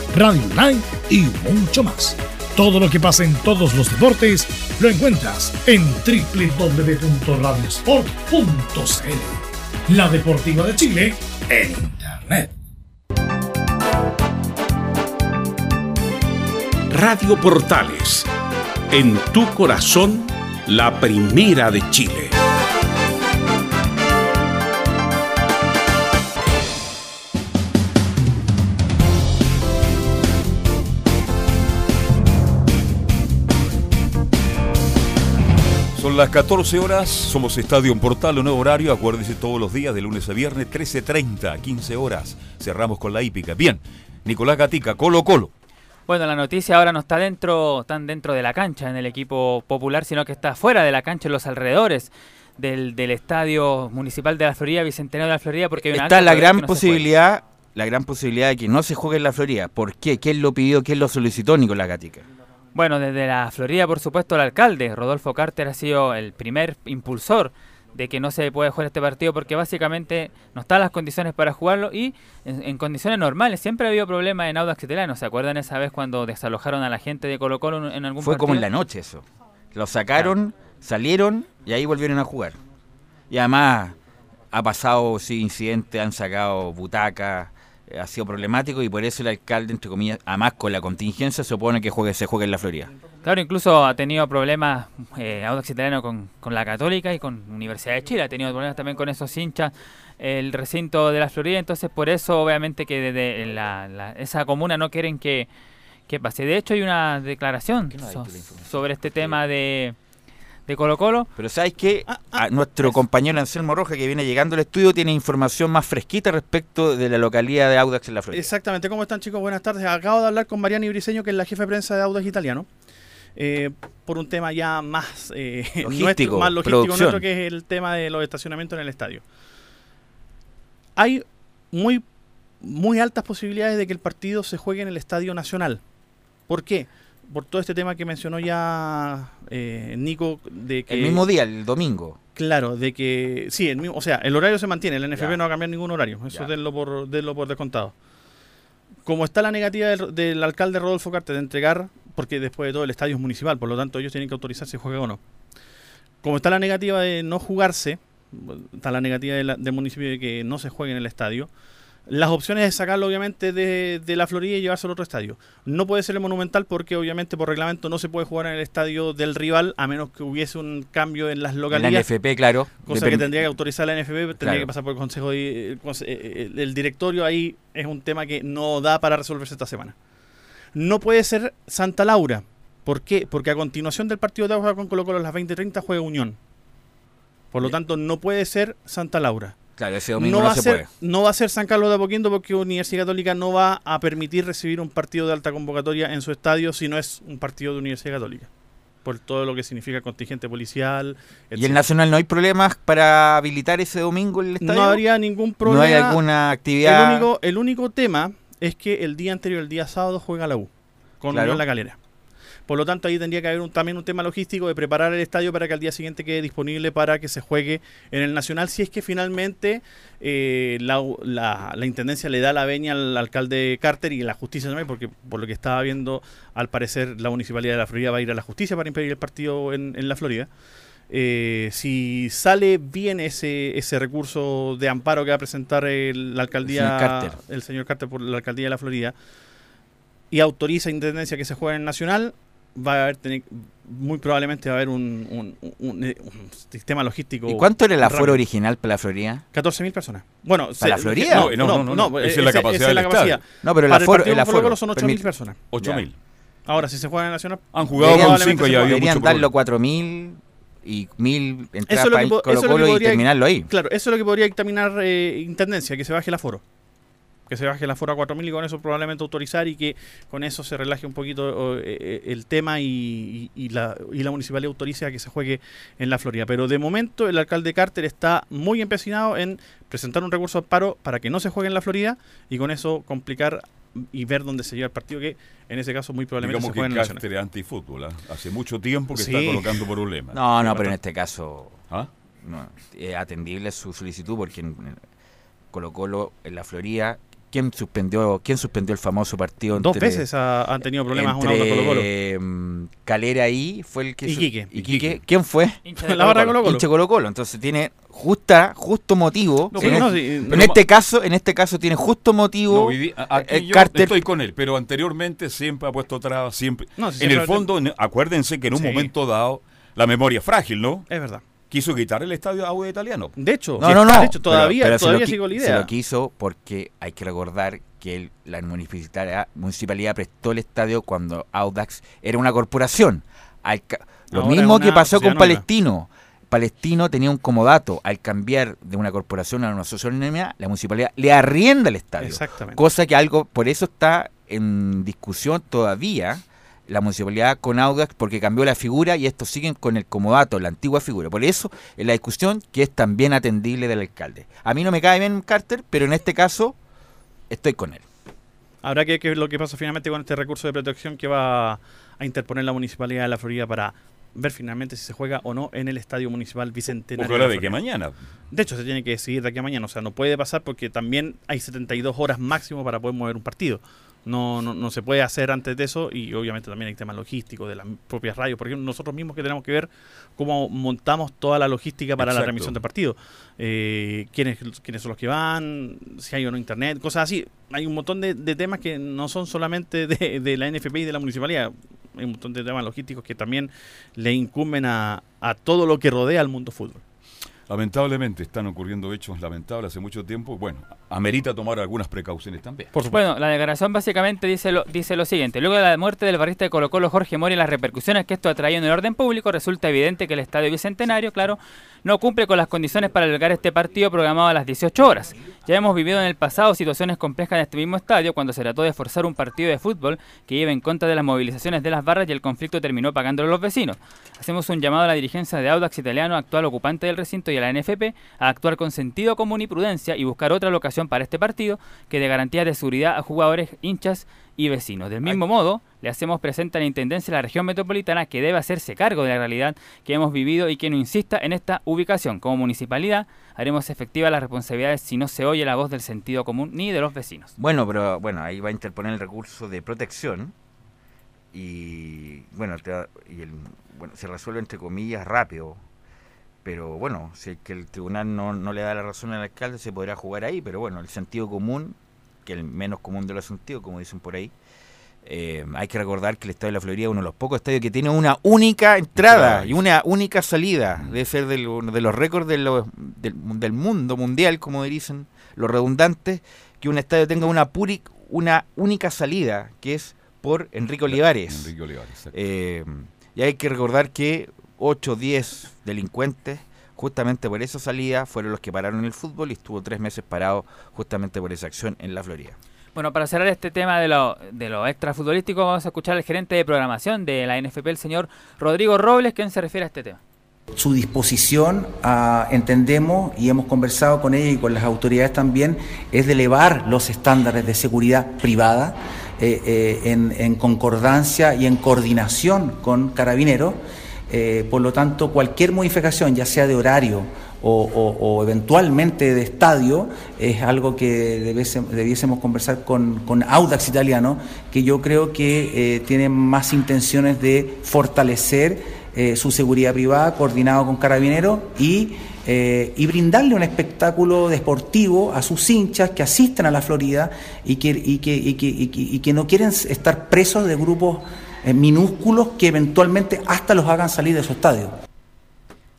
radio online y mucho más. Todo lo que pasa en todos los deportes lo encuentras en www.radiosport.cl. La Deportiva de Chile en Internet. Radio Portales, en tu corazón, la primera de Chile. Son las 14 horas, somos Estadio en Portal, un nuevo horario, acuérdese todos los días, de lunes a viernes, 13.30, 15 horas. Cerramos con la hípica. Bien, Nicolás Gatica, Colo Colo. Bueno, la noticia ahora no está dentro, tan dentro de la cancha en el equipo popular, sino que está fuera de la cancha, en los alrededores del, del estadio municipal de la Florida, Bicentenario de la Florida, porque hay una Está la gran no posibilidad, la gran posibilidad de que no se juegue en la Florida. ¿Por qué? ¿Quién lo pidió? ¿Quién lo solicitó, Nicolás Gatica? Bueno, desde la Florida, por supuesto, el alcalde, Rodolfo Carter, ha sido el primer impulsor de que no se puede jugar este partido porque básicamente no están las condiciones para jugarlo y en, en condiciones normales siempre ha habido problemas en Audax Italiano. ¿Se acuerdan esa vez cuando desalojaron a la gente de Colo Colo en- algún Fue como en la noche eso. Lo sacaron, salieron y ahí volvieron a jugar. Y además ha pasado sí, incidentes, han sacado butacas, ha sido problemático y por eso el alcalde, entre comillas, además con la contingencia, se opone que juegue, se juegue en la Florida. Claro, incluso ha tenido problemas eh, Italiano con, con la Católica y con Universidad de Chile. Ha tenido problemas también con esos hinchas, el recinto de la Florida. Entonces, por eso, obviamente, que desde la, la- esa comuna no quieren que, que pase. De hecho, hay una declaración so- sobre este tema de, de Colo Colo. Pero ¿sabes qué? A nuestro compañero Anselmo Roja, que viene llegando al estudio, tiene información más fresquita respecto de la localidad de Audax en la Florida. Exactamente, ¿cómo están chicos? Buenas tardes. Acabo de hablar con Mariana Briseño, que es la jefa de prensa de Audax Italiano, eh, por un tema ya más, eh, Logístico, nuestro, más logístico producción. nuestro, que es el tema de los estacionamientos en el estadio. Hay muy, muy altas posibilidades de que el partido se juegue en el Estadio Nacional. ¿Por qué? Por todo este tema que mencionó ya eh, Nico, de que... El mismo día, el domingo. Claro, de que sí, el mismo, o sea, el horario se mantiene, el NFP Ya. no va a cambiar ningún horario, eso denlo por, denlo por descontado. Como está la negativa del, del alcalde Rodolfo Carte de entregar, porque después de todo el estadio es municipal, por lo tanto ellos tienen que autorizar si juega o no. Como está la negativa de no jugarse, está la negativa de la- del municipio de que no se juegue en el estadio, las opciones es sacarlo obviamente de, de la Florida y llevárselo a otro estadio. No puede ser el Monumental porque obviamente por reglamento no se puede jugar en el estadio del rival a menos que hubiese un cambio en las En la localidades. NFP, claro. Cosa que tendría que autorizar la NFP, tendría Claro. que pasar por el Consejo de, el, conse- eh, el- directorio ahí es un tema que no da para resolverse esta semana. No puede ser Santa Laura. ¿Por qué? Porque a continuación del partido de Audax con Colo Colo a las 20:30 juega Unión. Por lo tanto, no puede ser Santa Laura. Claro, ese domingo no, no, va se a ser, puede. no va a ser San Carlos de Apoquindo porque Universidad Católica no va a permitir recibir un partido de alta convocatoria en su estadio si no es un partido de Universidad Católica. Por todo lo que significa contingente policial. ¿Y el. Nacional no hay problemas para habilitar ese domingo el estadio? No habría ningún problema. ¿No hay alguna actividad? El único, el único tema es que el día anterior, el día sábado, juega la U con Claro. Unión La Calera. Por lo tanto, ahí tendría que haber un- también un tema logístico de preparar el estadio para que al día siguiente quede disponible para que se juegue en el Nacional, si es que finalmente eh, la, la- la Intendencia le da la veña al alcalde Carter y la justicia también, porque por lo que estaba viendo, al parecer la Municipalidad de la Florida va a ir a la justicia para impedir el partido en, en la Florida. Eh, si sale bien ese, ese recurso de amparo que va a presentar el- la alcaldía, señor Carter. el señor Carter por la alcaldía de la Florida, y autoriza a Intendencia que se juegue en el Nacional, va a haber tener, muy probablemente va a haber un, un- un- un- sistema logístico. ¿Y cuánto era el aforo rápido. original para la Florida? 14.000 personas. Bueno, ¿Para la Florida? No, no, no, no, Esa es la capacidad del estadio. No, pero el Para aforo- el Colo-Colo aforo son 8.000 permite- personas. 8.000. Ahora, si se juega en el Nacional. Han jugado con probablemente cinco se y juegue. había Deberían mucho darlo color. 4.000 y 1.000 Eso entradas es para es lo Colo que Colo y podría, terminarlo ahí. Claro, eso es lo que podría dictaminar eh, Intendencia, que se baje el aforo. Que se baje el aforo a 4.000 y con eso probablemente autorizar y que con eso se relaje un poquito o, eh, eh, el tema y, y- y la, y la municipalidad autorice a que se juegue en la Florida. Pero de momento el alcalde Carter está muy empecinado en presentar un recurso de paro para que no se juegue en la Florida y con eso complicar y ver dónde se lleva el partido que en ese caso muy probablemente Digamos se juegue en que. Cáceres es antifútbol. ¿ah? Hace mucho tiempo que Sí. está colocando problemas. No, no, pero en este caso ¿Ah? no, es atendible su solicitud porque en Colo Colo en la Florida, ¿quién suspendió, quién suspendió el famoso partido? Dos veces ha- han tenido problemas entre, auto Colo-Colo. mm, Calera ahí fue el que su- Iquique. Iquique. ¿Quién fue? Hincha de La barra de Colo-Colo. Hincha de Colo-Colo. Entonces tiene justa, justo motivo. No, en, no, este- sí, en pero- este caso, en este caso tiene justo motivo. Aquí el yo Carter estoy con él, pero anteriormente siempre ha puesto trabas, siempre. No, sí, en siempre el fondo, en- acuérdense que en un Sí. momento dado la memoria es frágil, ¿no? Es verdad. Quiso quitar el estadio Audio Italiano. De hecho, No, no, no. De hecho, todavía, Pero- pero se todavía sigo la Se idea. lo quiso porque hay que recordar que el- la municipalidad, municipalidad prestó el estadio cuando Audax era una corporación. Al lo Ahora mismo que pasó con. Palestino. Palestino tenía un comodato. Al cambiar de una corporación a una sociedad anónima, la municipalidad le arrienda el estadio. Exactamente. Cosa que algo, por eso está en discusión todavía la municipalidad con Audax porque cambió la figura y estos siguen con el comodato, la antigua figura. Por eso, en la discusión que es también atendible del alcalde. A mí no me cae bien Carter, pero en este caso estoy con él. Habrá que ver lo que pasa finalmente con este recurso de protección que va a interponer la Municipalidad de la Florida para ver finalmente si se juega o no en el Estadio Municipal Bicentenario. Ojalá la de que mañana. De hecho, se tiene que decidir de aquí a mañana. O sea, no puede pasar porque también hay 72 horas máximo para poder mover un partido. No, no, no se puede hacer antes de eso y obviamente también hay temas logísticos de las propias radios. Por ejemplo, nosotros mismos que tenemos que ver cómo montamos toda la logística para la transmisión del partido. Eh, ¿quiénes, quiénes son los que van, si hay o no internet, cosas así. Hay un montón de, de temas que no son solamente de, de la NFP y de la municipalidad. Hay un montón de temas logísticos que también le incumben a, a todo lo que rodea al mundo fútbol. Lamentablemente están ocurriendo hechos lamentables hace mucho tiempo. Bueno, amerita tomar algunas precauciones también. Bueno, la declaración básicamente dice lo, dice lo siguiente. Luego de la muerte del barrista de Colo Colo Jorge Mori y las repercusiones que esto ha traído en el orden público, resulta evidente que el Estadio Bicentenario, claro, no cumple con las condiciones para albergar este partido programado a las 18 horas. Ya hemos vivido en el pasado situaciones complejas en este mismo estadio cuando se trató de forzar un partido de fútbol que iba en contra de las movilizaciones de las barras y el conflicto terminó pagándolo los vecinos. Hacemos un llamado a la dirigencia de Audax Italiano, actual ocupante del recinto, y a la NFP a actuar con sentido común y prudencia y buscar otra locación para este partido que dé garantías de seguridad a jugadores, hinchas y vecinos. Del mismo modo, le hacemos presente a la Intendencia de la región metropolitana que debe hacerse cargo de la realidad que hemos vivido y que no insista en esta ubicación. Como municipalidad, haremos efectiva las responsabilidades si no se oye la voz del sentido común ni de los vecinos. Bueno, pero bueno, ahí va a interponer el recurso de protección y bueno, te y el- bueno se resuelve entre comillas rápido. Pero bueno, si es que el tribunal no, no le da la razón al alcalde, se podrá jugar ahí. Pero bueno, el sentido común, que el menos común de los sentidos, como dicen por ahí, eh, hay que recordar que el Estadio de la Florida es uno de los pocos estadios que tiene una única entrada y una única salida. Debe ser del- uno de los récords de los- del, del mundo mundial, como dicen los redundantes, que un estadio tenga una, puri- una única salida, que es por Enrique Olivares. Enrique Olivares. Eh, y hay que recordar que 8 o 10 delincuentes, justamente por esa salida, fueron los que pararon el fútbol y estuvo tres meses parado justamente por esa acción en la Florida. Bueno, para cerrar este tema de lo, de lo extrafutbolístico, vamos a escuchar al gerente de programación de la NFP, el señor Rodrigo Robles, quien se refiere a este tema. su disposición, a, entendemos y hemos conversado con ella y con las autoridades también, es de elevar los estándares de seguridad privada eh, eh, en, en concordancia y en coordinación con carabineros. Eh, por lo tanto, cualquier modificación, ya sea de horario o, eventualmente de estadio, es algo que debiésemos conversar con, con Audax Italiano, que yo creo que eh, tiene más intenciones de fortalecer eh, su seguridad privada, coordinado con carabineros y y brindarle un espectáculo deportivo a sus hinchas que asisten a la Florida y que, y que, y que, y que no quieren estar presos de grupos eh, minúsculos que eventualmente hasta los hagan salir de su estadio.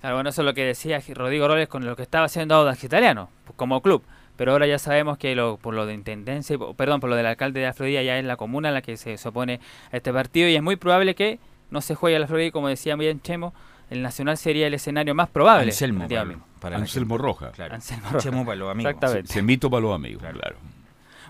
Claro, bueno, eso es lo que decía Rodrigo Robles con lo que estaba haciendo Audax Italiano como club. Pero ahora ya sabemos que lo, por lo de intendencia, perdón, por lo del alcalde de la Florida ya es la comuna la que se, se opone a este partido y es muy probable que no se juegue a la Florida y como decía bien Chemo, el Nacional sería el escenario más probable. Anselmo, para, para Anselmo Roja. Claro. Anselmo Roja. Chemo para los amigos. Exactamente. Semito para los amigos, claro. claro.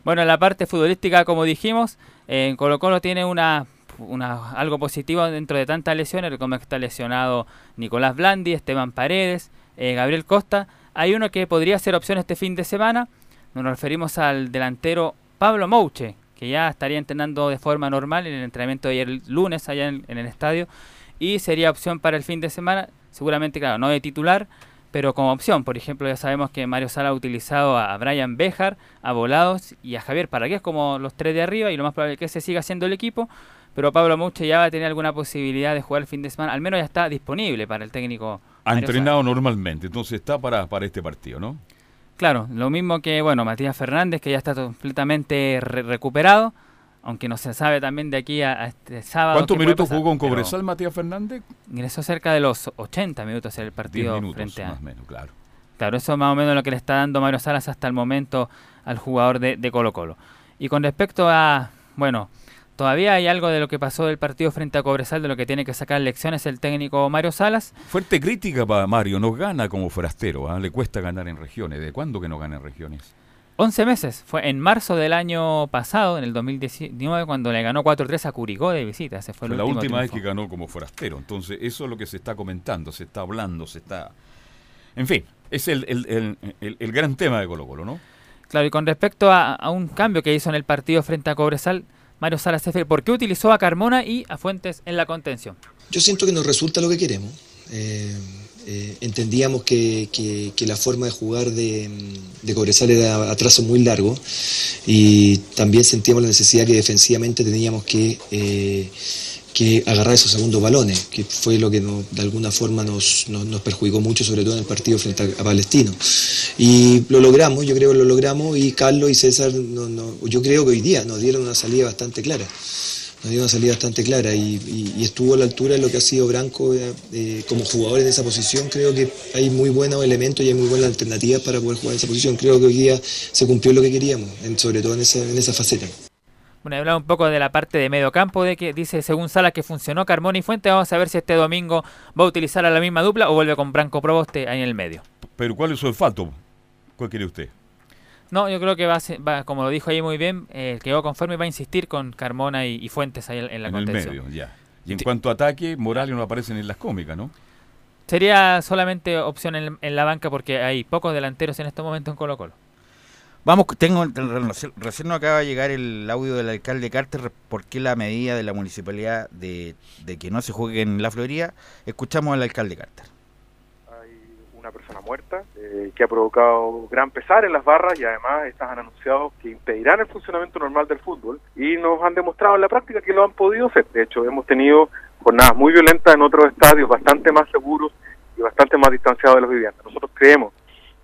Bueno, en la parte futbolística, como dijimos, en Colo Colo tiene una, una, algo positivo dentro de tantas lesiones, como está lesionado Nicolás Blandi, Esteban Paredes, eh, Gabriel Costa. Hay uno que podría ser opción este fin de semana. Nos referimos al delantero Pablo Mouche, que ya estaría entrenando de forma normal en el entrenamiento de ayer lunes allá en, en el estadio y sería opción para el fin de semana, seguramente, claro, no de titular, pero como opción. Por ejemplo, ya sabemos que Mario Sala ha utilizado a, Brian Bejar, a Volados y a Javier Paragués como los tres de arriba y lo más probable es que se siga haciendo el equipo. Pero Pablo Muche ya va a tener alguna posibilidad de jugar el fin de semana, al menos ya está disponible para el técnico. Ha entrenado Sala. normalmente, entonces está para, para este partido, ¿no? Claro, lo mismo que, bueno, Matías Fernández, que ya está completamente re recuperado aunque no se sabe también de aquí a, a este sábado. ¿Cuántos minutos jugó con Cobresal Matías Fernández? Ingresó cerca de los 80 minutos en el partido minutos, frente a. Más o menos, claro. Claro, eso es más o menos lo que le está dando Mario Salas hasta el momento al jugador de, de Colo Colo. Y con respecto a, bueno, todavía hay algo de lo que pasó del partido frente a Cobresal, de lo que tiene que sacar lecciones el técnico Mario Salas. Fuerte crítica para Mario, no gana como forastero, ¿eh? le cuesta ganar en regiones. ¿De cuándo que no gana en regiones? 11 meses. Fue en marzo del año pasado, en el 2019, cuando le ganó 4-3 a Curicó de visita. Ese fue, fue el la última triunfo. vez que ganó como forastero. Entonces, eso es lo que se está comentando, se está hablando, se está... En fin, es el, el, el, el, gran tema de Colo Colo, ¿no? Claro, y con respecto a, a, un cambio que hizo en el partido frente a Cobresal, Mario Salas, ¿por qué utilizó a Carmona y a Fuentes en la contención? Yo siento que nos resulta lo que queremos. Eh, eh, entendíamos que, que, que, la forma de jugar de, de Cobresal era a trazo muy largo y también sentíamos la necesidad que defensivamente teníamos que, eh, que agarrar esos segundos balones, que fue lo que no, de alguna forma nos, nos, perjudicó mucho, sobre todo en el partido frente a, Palestino. Y lo logramos, yo creo que lo logramos y Carlos y César, no, no, yo creo que hoy día nos dieron una salida bastante clara nos dio una salida bastante clara y, estuvo a la altura de lo que ha sido Branco eh, eh, como jugador en esa posición. Creo que hay muy buenos elementos y hay muy buenas alternativas para poder jugar en esa posición. Creo que hoy día se cumplió lo que queríamos, sobre todo en esa, en esa faceta. Bueno, he hablado un poco de la parte de medio campo, de que dice según Sala que funcionó Carmona y Fuente. Vamos a ver si este domingo va a utilizar a la misma dupla o vuelve con Branco Proboste ahí en el medio. Pero ¿cuál es su olfato? ¿Cuál quiere usted? No, yo creo que va, a ser, va como lo dijo ahí muy bien, eh, quedó conforme y va a insistir con Carmona y, y Fuentes ahí en la en contención. el medio, ya. Y en sí. cuanto a ataque, Morales no aparecen en las cómicas, ¿no? Sería solamente opción en, en, la banca porque hay pocos delanteros en este momento en Colo Colo. Vamos, tengo recién nos acaba de llegar el audio del alcalde Carter por qué la medida de la municipalidad de, que no se juegue en la Florida. Escuchamos al alcalde Carter una persona muerta, eh, que ha provocado gran pesar en las barras y además estas han anunciado que impedirán el funcionamiento normal del fútbol y nos han demostrado en la práctica que lo han podido hacer. De hecho, hemos tenido jornadas muy violentas en otros estadios bastante más seguros y bastante más distanciados de los vivientes. Nosotros creemos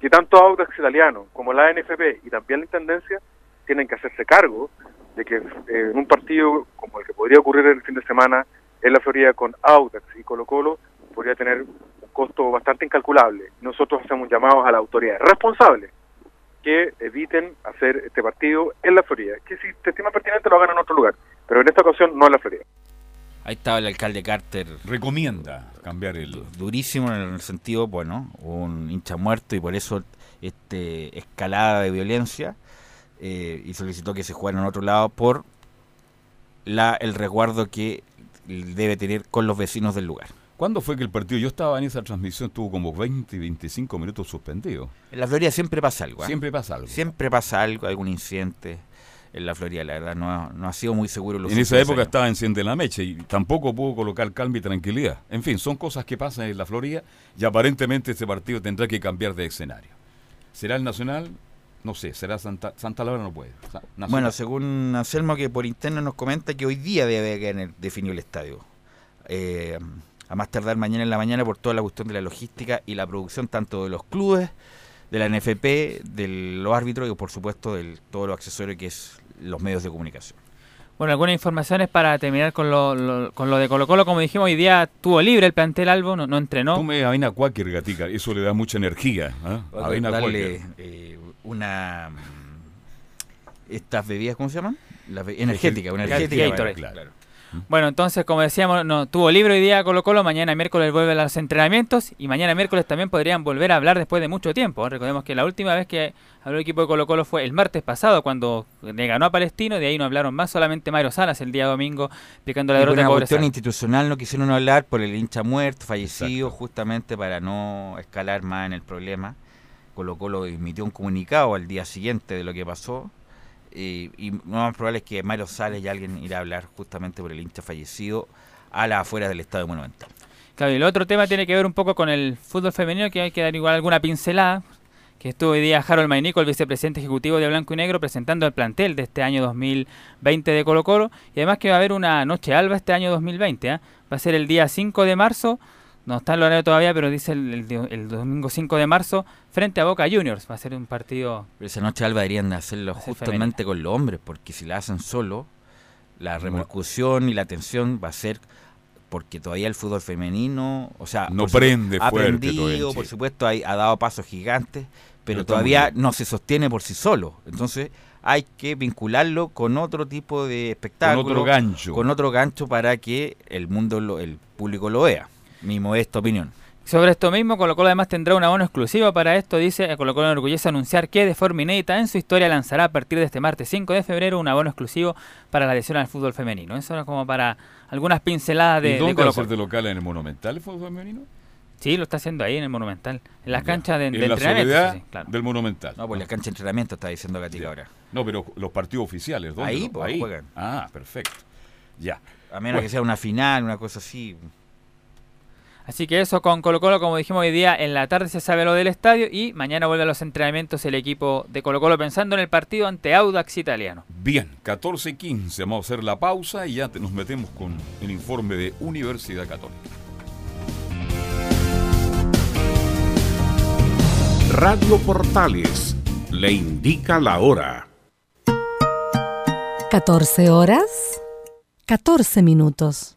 que tanto Audax Italiano como la NFP y también la Intendencia tienen que hacerse cargo de que eh, en un partido como el que podría ocurrir el fin de semana en la Florida con Audax y Colo Colo podría tener costo bastante incalculable. Nosotros hacemos llamados a la autoridad responsable que eviten hacer este partido en la Florida. Que si te estima pertinente lo hagan en otro lugar, pero en esta ocasión no en la Florida. Ahí estaba el alcalde Carter. Recomienda cambiar el... Durísimo en el sentido, bueno, un hincha muerto y por eso este escalada de violencia eh, y solicitó que se jugara en otro lado por la el resguardo que debe tener con los vecinos del lugar. ¿Cuándo fue que el partido, yo estaba en esa transmisión, estuvo como 20 y 25 minutos suspendido? En la Florida siempre pasa algo. ¿eh? Siempre pasa algo. Siempre pasa algo, algún incidente en la Florida, la verdad, no, no ha sido muy seguro. Los en esa época años. estaba enciende la mecha y tampoco pudo colocar calma y tranquilidad. En fin, son cosas que pasan en la Florida y aparentemente este partido tendrá que cambiar de escenario. ¿Será el Nacional? No sé, será Santa, Santa Laura, no puede. Nacional. Bueno, según Anselmo, que por interno nos comenta que hoy día debe haber definido el estadio. Eh, a más tardar mañana en la mañana por toda la cuestión de la logística y la producción tanto de los clubes, de la NFP, de los árbitros y por supuesto de todo lo accesorio que es los medios de comunicación. Bueno, algunas informaciones para terminar con lo, lo- con lo de Colo Colo. Como dijimos, hoy día tuvo libre el plantel Albo, no, no entrenó. Tome avena cuáquer, gatica. Eso le da mucha energía. ¿ah? A Avena darle cuáquer. eh, una... mm, Estas bebidas, ¿cómo se llaman? Las be- energética, una energética. Gatorade. claro. Bueno, entonces, como decíamos, no, tuvo libre hoy día Colo Colo, mañana miércoles vuelve a los entrenamientos y mañana miércoles también podrían volver a hablar después de mucho tiempo. ¿eh? Recordemos que la última vez que habló el equipo de Colo Colo fue el martes pasado cuando le ganó a Palestino, de ahí no hablaron más, solamente Mario Salas el día domingo explicando la por derrota de una cuestión institucional no quisieron hablar por el hincha muerto, fallecido, justamente para no escalar más en el problema. Colo Colo emitió un comunicado al día siguiente de lo que pasó. Eh, y lo más probable es que Mario Sales y alguien irá a hablar justamente por el hincha fallecido a las afueras del Estadio Monumental. Claro, y el otro tema tiene que ver un poco con el fútbol femenino, que hay que dar igual alguna pincelada. Que estuvo hoy día Harold Mainico, el vicepresidente ejecutivo de Blanco y Negro, presentando el plantel de este año 2020 de Colo Colo. Y además que va a haber una noche alba este año 2020. ¿ah? Va a ser el día 5 de marzo, no está el horario todavía, pero dice el, el di- el domingo 5 de marzo, frente a Boca Juniors. Va a ser un partido Pero esa noche Alba deberían de hacerlo justamente con los hombres, porque si la hacen solo, la repercusión y la atención va a ser porque todavía el fútbol femenino, o sea, No prende ha fuerte aprendido, por supuesto, ha dado pasos gigantes, pero todavía no se sostiene por sí solo. Entonces hay que vincularlo con otro tipo de espectáculo, otro gancho. con otro gancho para que el mundo, lo- el público lo vea. Mi modesta opinión. Sobre esto mismo, Colo Colo además tendrá un abono exclusivo para esto, dice Colo Colo enorgullece anunciar que de forma inédita en su historia lanzará a partir de este martes 5 de febrero un abono exclusivo para la adhesión al fútbol femenino. Eso era como para algunas pinceladas de, ¿Y de dónde va Colo a ser Colo. de local en el Monumental el fútbol femenino? Sí, lo está haciendo ahí en el Monumental, en las canchas de, en de la entrenamiento. sí, sí, claro. del Monumental. No, pues la cancha de entrenamiento está diciendo Gatica ahora. No, pero los partidos oficiales, ¿dónde? Ahí, lo- pues, ahí. juegan. Ah, perfecto. Ya. A menos Bueno. que sea una final, una cosa así. Así que eso con Colo Colo, como dijimos hoy día, en la tarde se sabe lo del estadio y mañana vuelve a los entrenamientos el equipo de Colo Colo pensando en el partido ante Audax Italiano. Bien, 14 y 15. Vamos a hacer la pausa y ya te- nos metemos con el informe de Universidad Católica. Radio Portales le indica la hora. 14 horas, 14 minutos.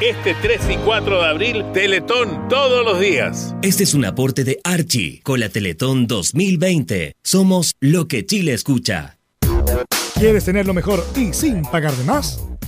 Este 3 y 4 de abril, Teletón todos los días. Este es un aporte de Archie con la Teletón 2020. Somos lo que Chile escucha. ¿Quieres tener lo mejor y sin pagar de más?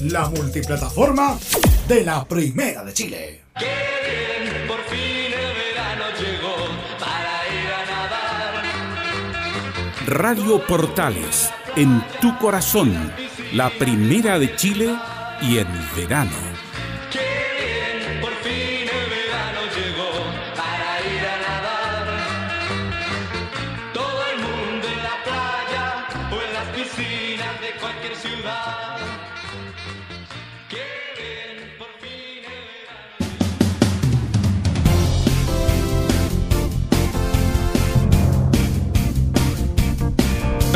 la multiplataforma de la Primera de Chile. Por fin el verano llegó para ir a nadar. Radio Portales, en tu corazón, la primera de Chile y en verano.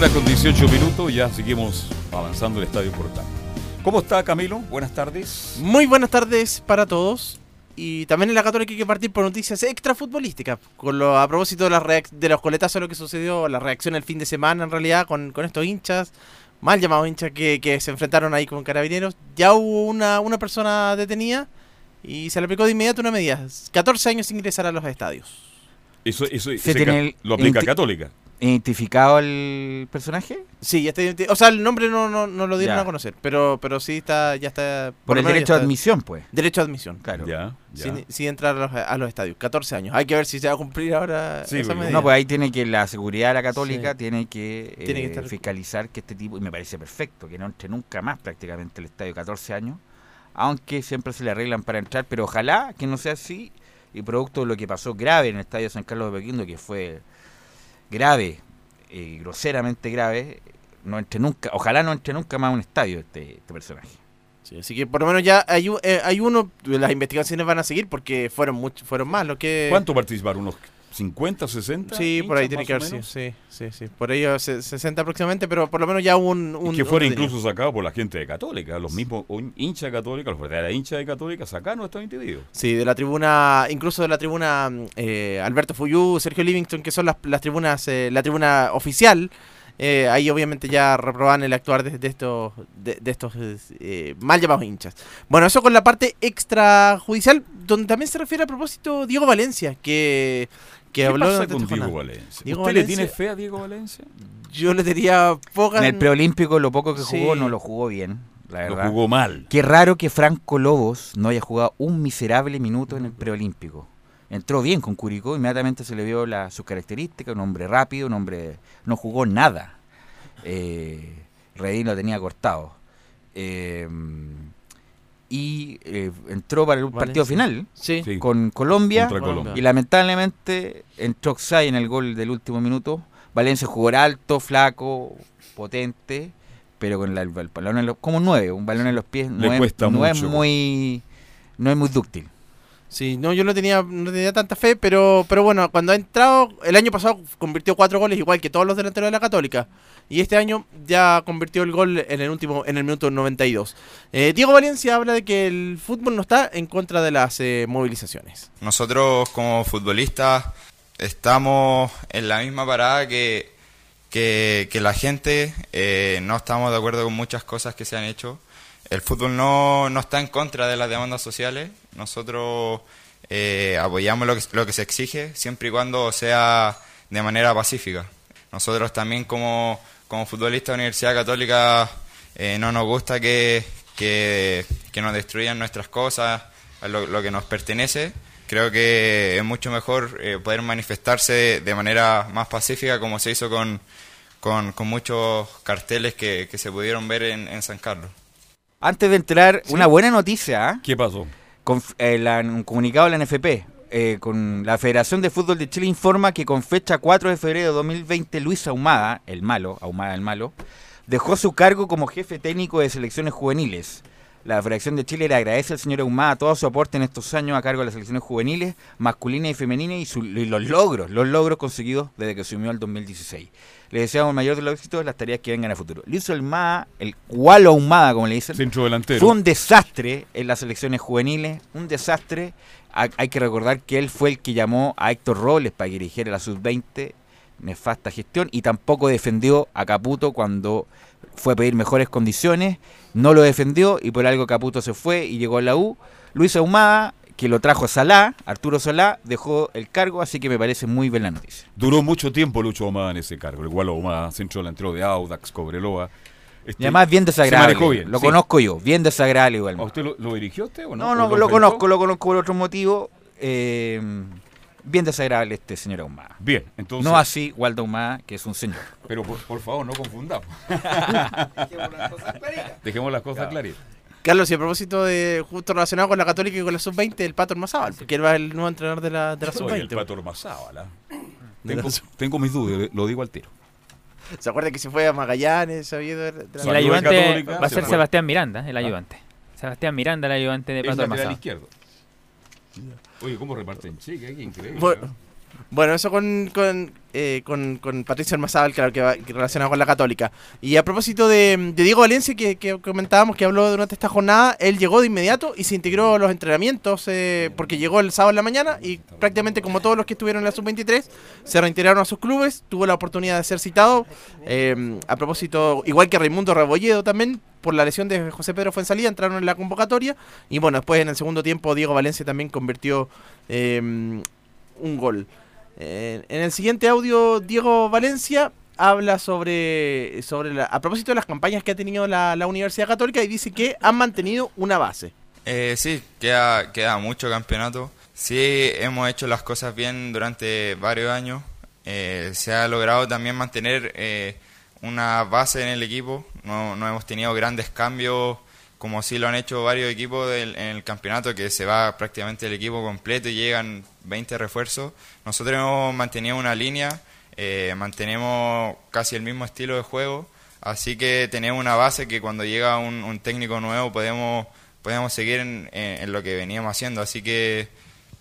3 con 18 minutos, ya seguimos avanzando el Estadio Portal. ¿Cómo está Camilo? Buenas tardes. Muy buenas tardes para todos. Y también en la Católica hay que partir por noticias extrafutbolísticas. Con lo, a propósito de, de los coletazos, lo que sucedió, la reacción el fin de semana en realidad con, con estos hinchas, mal llamados hinchas que, que, se enfrentaron ahí con carabineros. Ya hubo una, una persona detenida y se le aplicó de inmediato una medida. 14 años sin ingresar a los estadios. Eso, eso se se tiene el, lo aplica el, Católica. ¿Identificado el personaje? Sí, ya está identi- O sea, el nombre no, no, no lo dieron Ya. a conocer, pero, pero sí está, ya está... Por el derecho de admisión, pues. Derecho de admisión. Claro. Ya, ya. Sin, sin entrar a los, a los estadios. 14 años. Hay que ver si se va a cumplir ahora Sí, esa medida. No, pues ahí tiene que la seguridad de la católica Sí. tiene que, Tiene que eh, estar- fiscalizar que este tipo, y me parece perfecto, que no entre nunca más prácticamente el estadio 14 años, aunque siempre se le arreglan para entrar, pero ojalá que no sea así, y producto de lo que pasó grave en el estadio San Carlos de Pequindo, que fue grave, eh, groseramente grave, no entre nunca, ojalá no entre nunca más a un estadio este, este personaje. Sí, así que por lo menos ya hay, eh, hay uno, las investigaciones van a seguir porque fueron muchos, fueron más los que... ¿Cuánto participaron? ¿Unos 50, 60? Sí, por ahí tiene que haber sí, sí, sí. Por ahí se- 60 aproximadamente, pero por lo menos ya hubo un... un Y que fuera un incluso sacado por la gente de Católica, los mismos hinchas católicos, los verdaderos hinchas de Católica sacaron a estos individuos. Sí, de la tribuna, incluso de la tribuna eh, Alberto Fuyú, Sergio Livingston, que son las, las tribunas, eh, la tribuna oficial. eh, ahí obviamente ya reproban el actuar de, de estos, de, de estos eh, mal llamados hinchas. Bueno, eso con la parte extrajudicial, donde también se refiere a propósito Diego Valencia, que, que ¿Qué habló pasa con Diego jornada. Valencia? Diego ¿Usted le tiene fe a Diego Valencia? Yo le diría poca... En el preolímpico lo poco que jugó Sí. no lo jugó bien, la Lo jugó mal. Qué raro que Franco Lobos no haya jugado un miserable minuto en el preolímpico. Entró bien con Curicó, inmediatamente se le vio la, sus características, un hombre rápido, un hombre... No jugó nada. Eh, Redín lo tenía cortado. Eh, y eh, entró para el partido final Sí. Con Colombia, y lamentablemente entró Oxay en el gol del último minuto. Valencia jugó alto, flaco, potente, pero con la- el, balón en los, como un nueve, un balón en los pies no, Le es, cuesta no es muy no es muy dúctil. Sí, no, yo no tenía, no tenía tanta fe, pero, pero bueno, cuando ha entrado, el año pasado convirtió cuatro goles igual que todos los delanteros de la Católica. Y este año ya convirtió el gol en el último, en el minuto 92. Eh, Diego Valencia habla de que el fútbol no está en contra de las eh, movilizaciones. Nosotros como futbolistas estamos en la misma parada que, que, que la gente, eh, no estamos de acuerdo con muchas cosas que se han hecho. El fútbol no, no está en contra de las demandas sociales, nosotros eh, apoyamos lo que, lo que se exige siempre y cuando sea de manera pacífica. Nosotros también como, como futbolistas de Universidad Católica eh, no nos gusta que, que, que nos destruyan nuestras cosas, lo, lo que nos pertenece. Creo que es mucho mejor eh, poder manifestarse de, de manera más pacífica como se hizo con, con, con muchos carteles que, que se pudieron ver en, en San Carlos. Antes de entrar, una buena noticia. ¿ah? ¿Qué pasó? Con, eh, la- un comunicado de la NFP. eh, con la Federación de Fútbol de Chile informa que con fecha 4 de febrero de 2020 Luis Ahumada, el malo, Ahumada el malo, dejó su cargo como jefe técnico de selecciones juveniles. La Federación de Chile le agradece al señor Ahumada todo su aporte en estos años a cargo de las selecciones juveniles, masculinas y femeninas y, su- y los logros, los logros conseguidos desde que asumió el 2016. Le deseamos el mayor de los éxitos en las tareas que vengan a futuro. Luis Ahumada, el Gualo Ahumada, como le dicen, Centro delantero. fue un desastre en las selecciones juveniles, un desastre. Ha- Hay que recordar que él fue el que llamó a Héctor Robles para que dirigiera la sub-20, nefasta gestión, y tampoco defendió a Caputo cuando fue a pedir mejores condiciones, no lo defendió y por algo Caputo se fue y llegó a la U. Luis Ahumada, que lo trajo Salá, Arturo Salá, dejó el cargo, así que me parece muy bien la noticia. Duró mucho tiempo Lucho Omada en ese cargo, el Gualo Omada, centro delantero de Audax, Cobreloa. Este, Y además bien se desagradable. manejó bien, Lo sí. conozco yo, bien desagradable igual. ¿A usted lo, lo dirigió usted o no? No, ¿O no, lo lo conozco, lo conozco por otro motivo. eh, bien desagradable este señor Ahumada. Bien, entonces. No así Waldo Ahumada, que es un señor. Pero por, por favor, no confundamos. Dejemos las cosas claritas. Carlos, y a propósito de justo relacionado con la Católica y con la Sub-20, el Pato Ormazábal, porque él va el nuevo entrenador de la, de la Soy el Sub-20. pato Ormazábal, ¿ah? Tengo, mis dudas, lo digo al tiro. ¿Se acuerda que se fue a Magallanes? De la- Y el ayudante Católica, va a se ser. Sebastián Miranda, el ayudante. Sebastián Miranda, el ayudante de Pato lateral Almazán. izquierdo. Oye, ¿cómo reparten cheque? Qué increíble. Bueno, ¿no? bueno, eso con, con, eh, con, con Patricio Almazábal, claro, que, va, relacionado con la Católica. Y a propósito de, de Diego Valencia, que, que comentábamos que habló durante esta jornada, él llegó de inmediato y se integró a los entrenamientos, eh, porque llegó el sábado en la mañana y prácticamente como todos los que estuvieron en la Sub-23, se reintegraron a sus clubes, tuvo la oportunidad de ser citado. eh, a propósito, igual que Raimundo Rebolledo también, por la lesión de José Pedro Fuensalía, entraron en la convocatoria. Y bueno, después en el segundo tiempo, Diego Valencia también convirtió eh, un gol. Eh, en el siguiente audio, Diego Valencia habla sobre, sobre la- a propósito de las campañas que ha tenido la, la Universidad Católica y dice que han mantenido una base. Eh, sí, queda, queda mucho campeonato. Sí, hemos hecho las cosas bien durante varios años. Eh, se ha logrado también mantener eh, una base en el equipo. No, no hemos tenido grandes cambios como sí lo han hecho varios equipos del- en el campeonato, que se va prácticamente el equipo completo y llegan 20 refuerzos. Nosotros hemos mantenido una línea, eh, mantenemos casi el mismo estilo de juego, así que tenemos una base que cuando llega un, un técnico nuevo podemos, podemos seguir en, lo que veníamos haciendo. Así que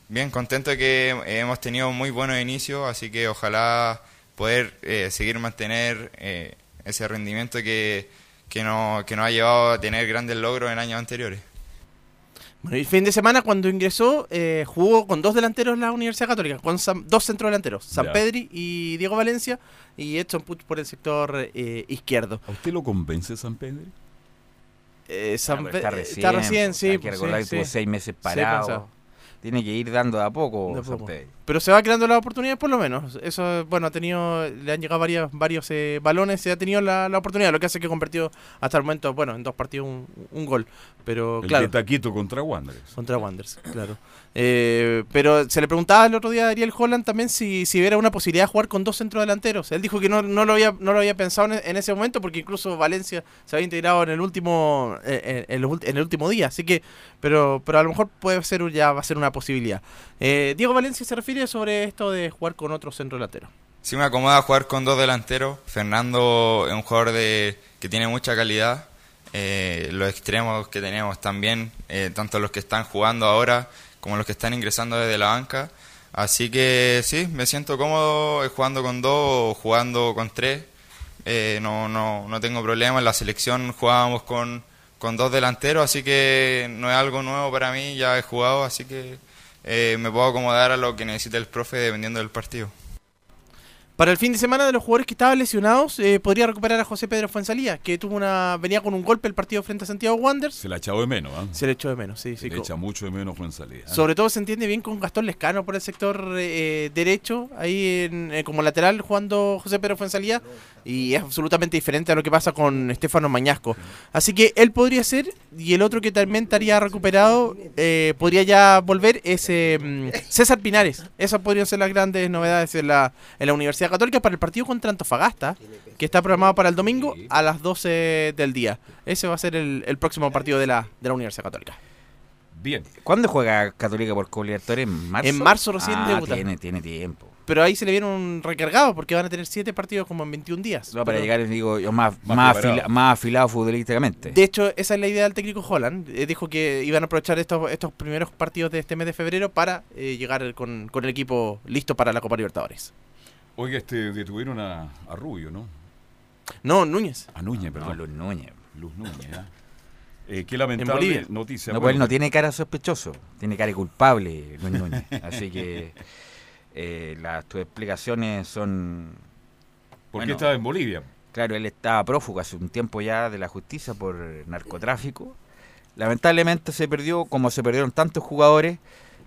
bien, contento que hemos tenido muy buenos inicios, así que ojalá poder eh, seguir mantener eh, ese rendimiento que, que, no, que nos ha llevado a tener grandes logros en años anteriores. Bueno, y el fin de semana cuando ingresó eh, jugó con dos delanteros en la Universidad Católica, con San- dos centrodelanteros, San Ya. Pedri y Diego Valencia, y Edson Puch por el sector eh, izquierdo. ¿A usted lo convence San Pedro? Eh, San está eh, recién, está recién, sí. Hay que recordar sí, que tuvo seis meses Sí, parado. Tiene que ir dando de a poco. De poco. Pero se va creando la oportunidad por lo menos. Eso, bueno, ha tenido, le han llegado varios, varios eh, balones, se ha tenido la, la oportunidad, lo que hace que convertido hasta el momento, bueno, en dos partidos un, un gol. Pero El claro. de Taquito contra Wanderers. Contra Wanderers, claro. Eh, pero se le preguntaba el otro día a Ariel Holland también si, si era una posibilidad de jugar con dos centrodelanteros. Él dijo que no, no, lo, había, no lo había pensado en, ese momento porque incluso Valencia se había integrado en el último eh, en, el último día. Así que, pero, pero a lo mejor puede ser ya va a ser una posibilidad. Eh, Diego Valencia se refiere sobre esto de jugar con otro centrodelantero. Sí me acomoda jugar con dos delanteros. Fernando es un jugador de, que tiene mucha calidad. Los extremos que tenemos también, tanto los que están jugando ahora como los que están ingresando desde la banca. Así que sí, me siento cómodo eh, jugando con dos o jugando con tres. Eh, no, no, no tengo problema. En la selección jugábamos con, con dos delanteros, así que no es algo nuevo para mí. Ya he jugado, así que eh, me puedo acomodar a lo que necesite el profe dependiendo del partido. Para el fin de semana de los jugadores que estaban lesionados, eh, podría recuperar a José Pedro Fuensalía, que tuvo una venía con un golpe el partido frente a Santiago Wanderers. Se la ha echado de menos, ¿ah? Se le echó de menos, sí, Se sí. le echa mucho de menos Fuensalida. ¿ah? Sobre todo se entiende bien con Gastón Lescano por el sector eh, derecho, ahí en- eh, como lateral jugando José Pedro Fuensalía, y es absolutamente diferente a lo que pasa con Estefano Mañasco. Así que él podría ser, y el otro que también estaría recuperado, eh, podría ya volver, es eh, mm, César Pinares. Esas podrían ser las grandes novedades en la, en la Universidad Católica para el partido contra Antofagasta, que está programado para el domingo a las 12 del día. Ese va a ser el, el próximo partido de la, de la Universidad Católica. Bien. ¿Cuándo juega Católica por Copa Libertadores? ¿En marzo? En marzo recién ah, debuta. Tiene, tiene tiempo. Pero ahí se le viene un recargado porque van a tener siete partidos como en 21 días. No, para Pero- llegar, digo yo, más, Más más, preparado. afila- más afilado futbolísticamente. De hecho, esa es la idea del técnico Holland. Eh, dijo que iban a aprovechar estos, estos primeros partidos de este mes de febrero para eh, llegar con, con el equipo listo para la Copa Libertadores. Oiga, este, detuvieron a, a Rubio, ¿no? No, Núñez. A Núñez, No, perdón. Luz Núñez. Luz Núñez, ¿ah? Eh, qué lamentable noticia. No, pues él Bueno, no tiene cara sospechoso, tiene cara de culpable, Luis Núñez. Así que eh, las tus explicaciones son... ¿Por qué estaba en Bolivia? Claro, él estaba prófugo hace un tiempo ya de la justicia por narcotráfico. Lamentablemente se perdió, como se perdieron tantos jugadores,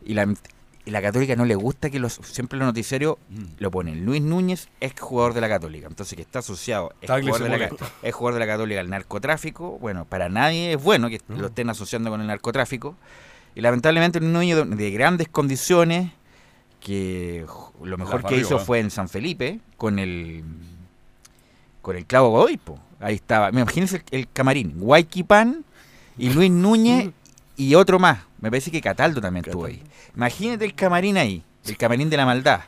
y, lament- y la Católica no le gusta que los siempre los noticiarios Mm. lo ponen. Luis Núñez es jugador de la Católica, entonces que está asociado, es jugador, de la, es jugador de la Católica al narcotráfico. Bueno, para nadie es bueno que lo estén asociando con el narcotráfico. Y lamentablemente un niño de, de grandes condiciones, que lo mejor que hizo ¿eh? fue en San Felipe, con el con el clavo Godoy, po. Ahí estaba. Me imagínense el, el camarín. Guayquipan y Luis Núñez y otro más. Me parece que Cataldo también estuvo ahí. Imagínate el camarín ahí, el camarín de la maldad.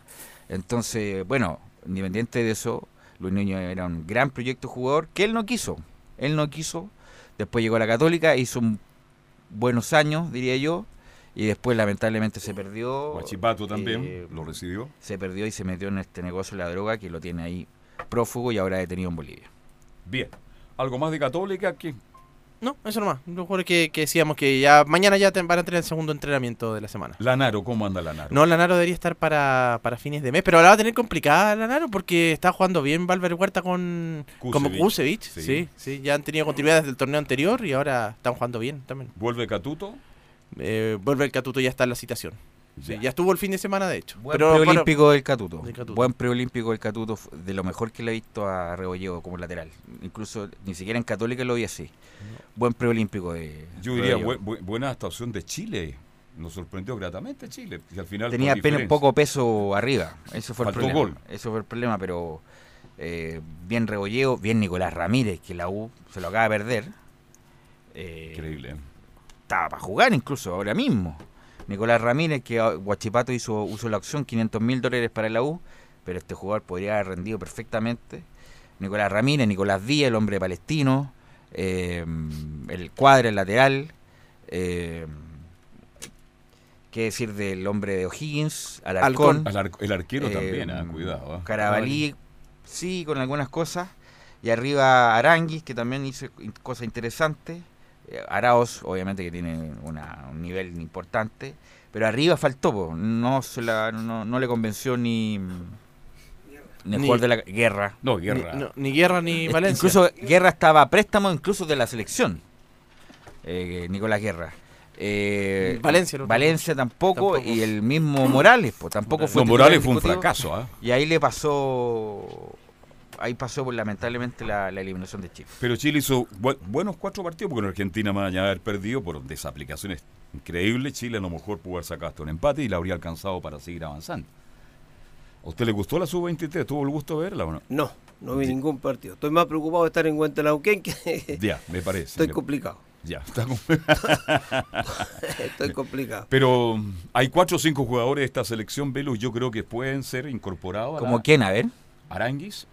Entonces, bueno, independiente de eso, Luis Núñez era un gran proyecto jugador que él no quiso. Él no quiso. Después llegó a la Católica, hizo un- buenos años, diría yo. Y después lamentablemente se perdió. Guachipato también Eh, lo recibió. se perdió y se metió en este negocio de la droga que lo tiene ahí prófugo y ahora detenido en Bolivia. Bien. ¿Algo más de Católica? que No, eso nomás. Los jugadores que, que decíamos que ya mañana ya van a tener el segundo entrenamiento de la semana. Lanaro, ¿cómo anda Lanaro? No, Lanaro debería estar para, para fines de mes, pero ahora va a tener complicada Lanaro porque está jugando bien Valver Huerta con como Kusevich, Kusevich. sí. Sí. sí, ya han tenido continuidad desde el torneo anterior y ahora están jugando bien también. ¿Vuelve Catuto? Eh, vuelve el Catuto ya está en la citación. Sí, Ya. ya estuvo el fin de semana, de hecho. Buen preolímpico del Catuto. del Catuto. Buen preolímpico del Catuto, de lo mejor que le he visto a Rebolledo como lateral. Incluso ni siquiera en Católica lo vi así. Buen preolímpico de Yo diría bu- buena actuación de Chile. Nos sorprendió gratamente Chile. Y al final Tenía apenas poco peso arriba. Eso fue Faltó el problema. gol. Eso fue el problema, pero eh, bien Rebolleo, bien Nicolás Ramírez, que la U se lo acaba de perder. Eh, Increíble. Estaba para jugar incluso ahora mismo. Nicolás Ramírez, que Guachipato hizo, usó la opción 500 mil dólares para la U, pero este jugador podría haber rendido perfectamente. Nicolás Ramírez, Nicolás Díaz, el hombre palestino, eh, el cuadra, el lateral. eh, ¿Qué decir del hombre de O'Higgins? Alarcón. Al ar- el arquero eh, también, ah, cuidado. ah. Carabalí, sí, con algunas cosas. Y arriba Aranguis, que también hizo cosas interesantes. Eh, Araos, obviamente, que tiene una- un nivel importante. Pero arriba faltó, po. no, se la- no, no le convenció ni, ni el Ni- jugador de la guerra. No, Ni, no, ni Guerra ni Es- Valencia. Incluso Guerra estaba a préstamo incluso de la selección. Eh, Nicolás Guerra. Eh, Valencia, no, Valencia tampoco, tampoco. y el mismo Morales, pues tampoco fue No, Morales fue un fracaso. ah. Y ahí le pasó. Ahí pasó pues, lamentablemente la, la eliminación de Chile. Pero Chile hizo bu- buenos cuatro partidos, porque en Argentina, más allá de haber perdido por desaplicaciones increíbles, Chile a lo mejor pudo haber sacado hasta un empate y la habría alcanzado para seguir avanzando. ¿A usted le gustó la sub-23? ¿Tuvo el gusto de verla o no? No, no vi ningún partido. Estoy más preocupado de estar en Huentelauquén que Ya, me parece. estoy Me- complicado. Ya, está com- Estoy complicado. Pero hay cuatro o cinco jugadores de esta selección, Velus, yo creo que pueden ser incorporados. ¿Como la- quién? A ver. Aranguis.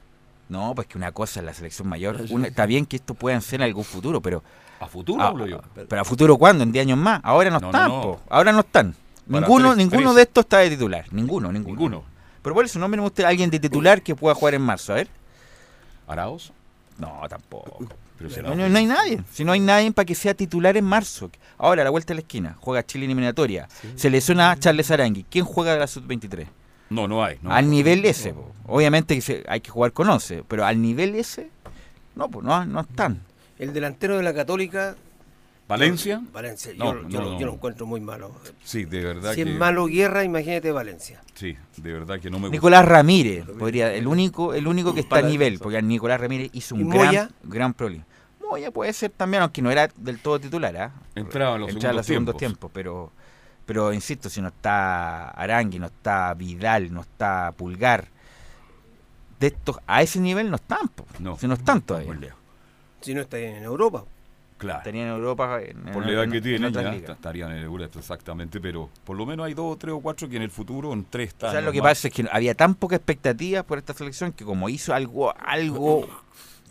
No, pues que una cosa es la selección mayor. Una- está bien que esto puedan ser en algún futuro, pero. A futuro hablo yo. Pero a futuro, ¿cuándo? ¿En 10 años más? Ahora no, No, están, no, no. po. Ahora no están. Para Ninguno, tres- ninguno tres. de estos está de titular. Ninguno, ninguno. Ninguno. Pero por eso, no me usted a alguien de titular que pueda jugar en marzo, a ver. ¿Araos? No, tampoco. No, no- no hay nadie. Si no hay nadie para que sea titular en marzo. Ahora, a la vuelta de la esquina, juega Chile eliminatoria. Se lesiona a Charles Arangui. ¿Quién juega de la sub-23? No, no hay. no al nivel ese, po. obviamente que se- hay que jugar con 11, pero al nivel ese, no, pues no, no están. El delantero de la Católica. ¿Valencia? Valencia, No, yo, no, yo lo- no. yo lo encuentro muy malo. Sí, de verdad Si que. es malo Guerra, imagínate Valencia. Sí, de verdad que no me gusta. Nicolás Ramírez, podría, el único, el único que está a nivel, eso. porque Nicolás Ramírez hizo ¿Y un Moya? gran, gran problema. Moya puede ser también, aunque no era del todo titular, ¿ah? Entraba en los Entraba en los segundos segundos tiempos, pero, pero insisto, si no está Arangui, no está Vidal, no está Pulgar, de estos, a ese nivel no están, po. No, si no están todavía. lejos. Si no está en Europa. Claro. Tenían en Europa en, Por en- la edad en- que en tienen, ya estarían en Europa exactamente, pero por lo menos hay dos, tres o cuatro que en el futuro, en tres O años sea, lo que más, pasa es que había tan poca expectativa por esta selección que como hizo algo algo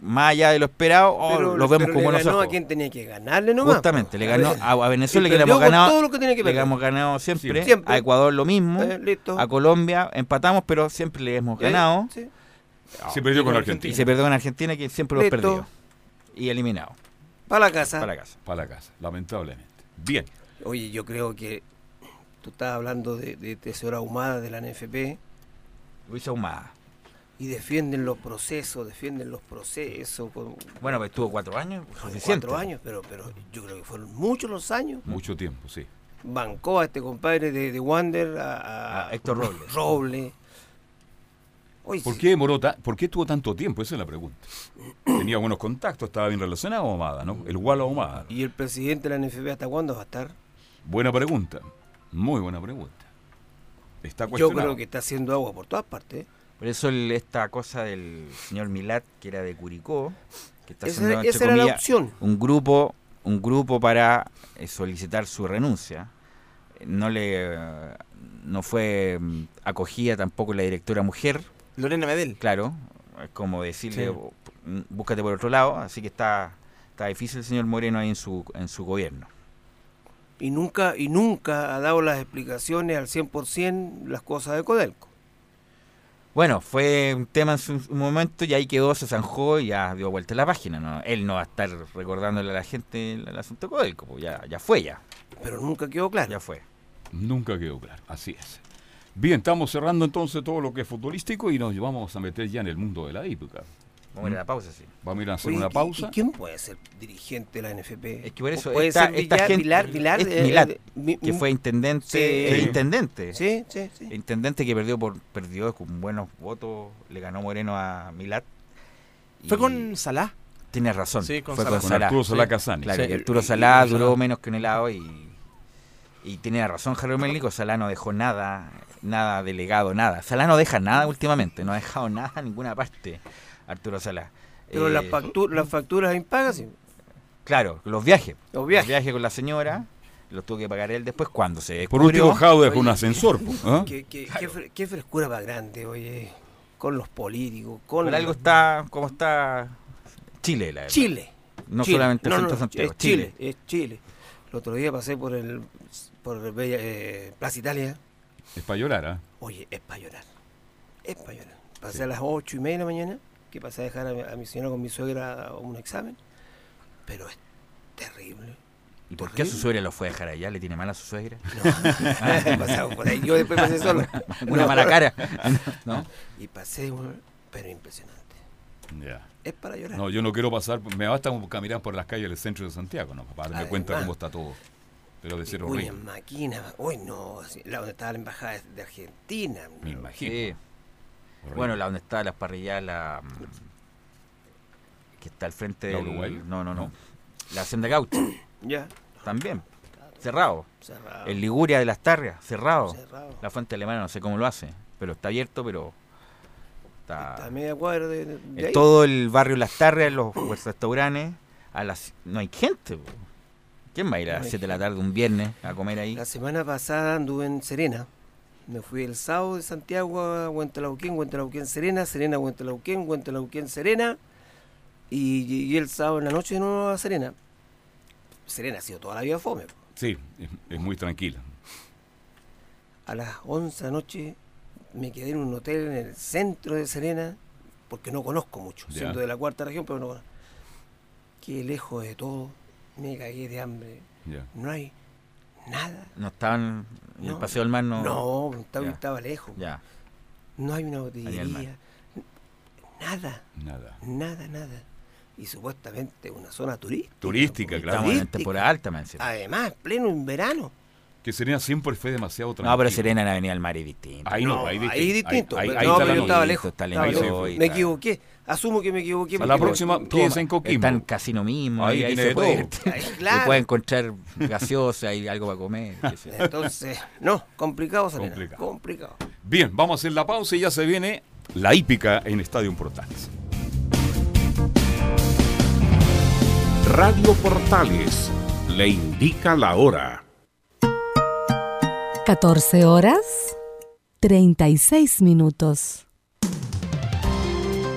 más allá de lo esperado, oh, Pero- lo vemos pero como le buenos ganó ojos. a quien tenía que ganarle nomás. Justamente, le ganó a, a Venezuela que le hemos ganado, todo lo que tenía que le hemos ganado siempre, Siempre. a Ecuador lo mismo, Eh, listo. a Colombia empatamos, pero siempre le hemos Eh, ganado. sí. Se perdió con Argentina. Y se perdió con Argentina que siempre Listo. perdió. Y eliminado. Para la casa. Para la casa. Para la casa, lamentablemente. Bien. Oye, yo creo que tú estás hablando de, de tesora ahumada de la NFP Luis Ahumada. Y defienden los procesos, defienden los procesos. con- Bueno, pues estuvo cuatro años, suficiente. Cuatro años, pero, pero yo creo que fueron muchos los años. Mucho tiempo, sí. bancó a este compadre de, de Wander, a, a- A Héctor Robles. Robles. ¿Por qué demoró ta- ¿Por qué tuvo tanto tiempo? Esa es la pregunta. Tenía buenos contactos, estaba bien relacionado Omada, ¿no? El Walla Omada. ¿Y el presidente de la NFP hasta cuándo va a estar? Buena pregunta. Muy buena pregunta. Está Yo creo que está haciendo agua por todas partes. ¿eh? Por eso el- esta cosa del señor Milat, que era de Curicó, que está Esa- haciendo, esa era la comillas, opción. un grupo, un grupo para eh, solicitar su renuncia. No le no fue mm, acogida tampoco la directora mujer. Lorena Medel. Claro, es como decirle, Sí. "Oh, mm, búscate por otro lado, así que está, está difícil el señor Moreno ahí en su, en su gobierno. Y nunca, y nunca ha dado las explicaciones al 100% las cosas de Codelco. Bueno, fue un tema en su un momento y ahí quedó, se zanjó y ya dio vuelta la página. ¿no? Él no va a estar recordándole a la gente el, el asunto Codelco, pues ya, ya fue ya. Pero nunca quedó claro. Ya fue. Nunca quedó claro, así es. Bien, estamos cerrando entonces todo lo que es futbolístico y nos vamos a meter ya en el mundo de la hípica. Vamos a ir a la pausa, sí. Vamos a ir a hacer Oye, una ¿y- pausa. ¿Y quién puede ser dirigente de la NFP? Es que por eso ¿Puede esta, ser esta Villar- gente, Vilar, Vilar, eh, eh, que fue intendente, Sí. eh, intendente, Sí, sí, sí. intendente que perdió por perdió con buenos votos, le ganó Moreno a Milat. Fue con Salah. Tienes razón, Sí, con fue Salah. con Con Arturo Sí. Salá Casani. Claro, Sí. que Arturo y- duró menos que un helado y y tiene razón Javier Mélico, Salá no dejó nada, nada delegado, nada. Salá no deja nada últimamente, no ha dejado nada en ninguna parte, Arturo Salá. Pero Eh, las, factu- las facturas impagas, sí. Claro, los viajes. Los viajes. con la señora, los tuvo que pagar él después cuando se Por último, descubrió. Jado dejó un ascensor. ¿ah? Qué, qué- qué fre- qué frescura más grande, oye. Con los políticos, con Por algo está como está Chile, la verdad. Chile. No Chile. solamente el No, centro no, Santiago, es Chile. Es Chile. El otro día pasé por el por Bella- eh, Plaza Italia. Es para llorar, ¿ah? Oye, es para llorar. Es para llorar. Pasé a las ocho y media de la mañana, que pasé a dejar a mi, a mi señora con mi suegra a un examen. Pero es terrible. ¿Y por qué a su suegra lo fue a dejar allá? ¿Le tiene mal a su suegra? No. Pasaba por ahí. Yo después pasé solo. Una No. mala cara. ¿No? Y pasé, pero impresionante. Ya. Es para llorar. No, yo no quiero pasar, me basta con caminar por las calles del centro de Santiago, ¿no? Para darme cuenta cómo está todo. Pero de ser Uy, horrible. en máquina. Uy, no. La donde estaba la embajada de- de Argentina. Me imagino. Sí. Horrible. Bueno, la donde está las parrillas, la que está al frente ¿La del Uruguay? No, no, no. La Hacienda Gaucho. Ya. También. Cerrado. Cerrado. El Liguria de las Tarrias, cerrado. Cerrado. La fuente alemana no sé cómo lo hace, pero está abierto, pero A está media cuadra de, de- de en ahí. todo el barrio Las Tarrias, los restaurantes, a las no hay gente. ¿Quién va a ir a No las hay 7 de la tarde un viernes a comer ahí? La semana pasada anduve en Serena. Me fui el sábado de Santiago a Huentelauquén, Huentelauquén Serena, Serena Huentelauquén, Huentelauquén Serena. Y llegué el sábado en la noche de nuevo a Serena. Serena ha sido toda la vida fome. Sí, es, es muy tranquila. A las 11 de la noche me quedé en un hotel en el centro de Serena, porque no conozco mucho, Ya. siendo de la cuarta región, pero no conozco. Qué lejos de todo, me cagué de hambre. Ya. No hay nada. No estaban en el No. Paseo del Mar, no. No, estaba, Ya. estaba lejos. Ya. No hay una Ahí botillería. Nada, Nada. nada, nada. Y supuestamente una zona turística. Turística, claro. Estamos en Turística. temporada alta, me encima. Además, pleno en verano. Que Serena siempre fue demasiado tranquila. No, pero Serena en la Avenida del Mar es distinto. Ahí no, No, ahí ahí distinto. distinto. Ahí, ahí- no, ahí está pero yo estaba lejos. está lejos Me equivoqué. Asumo que me equivoqué. A la próxima, Tú, quédese en Coquimbo. Está en casino mismo, Ahí ahí, ahí se de puede. Ahí, claro. puede encontrar gaseosa y algo para comer. Entonces, no, complicado, Serena. Complicado. Complicado. Bien, vamos a hacer la pausa y ya se viene la hípica en Estadio Portales. Radio Portales le indica la hora. 14 horas 36 minutos.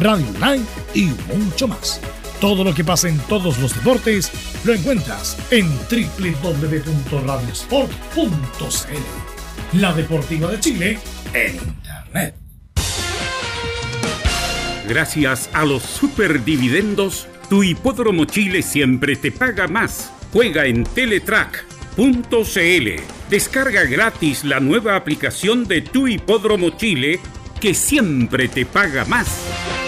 radio online y mucho más. Todo lo que pasa en todos los deportes lo encuentras en www.radiosport.cl. La Deportiva de Chile en Internet. Gracias a los superdividendos, tu hipódromo Chile siempre te paga más. Juega en Teletrack.cl. Descarga gratis la nueva aplicación de tu hipódromo Chile que siempre te paga más.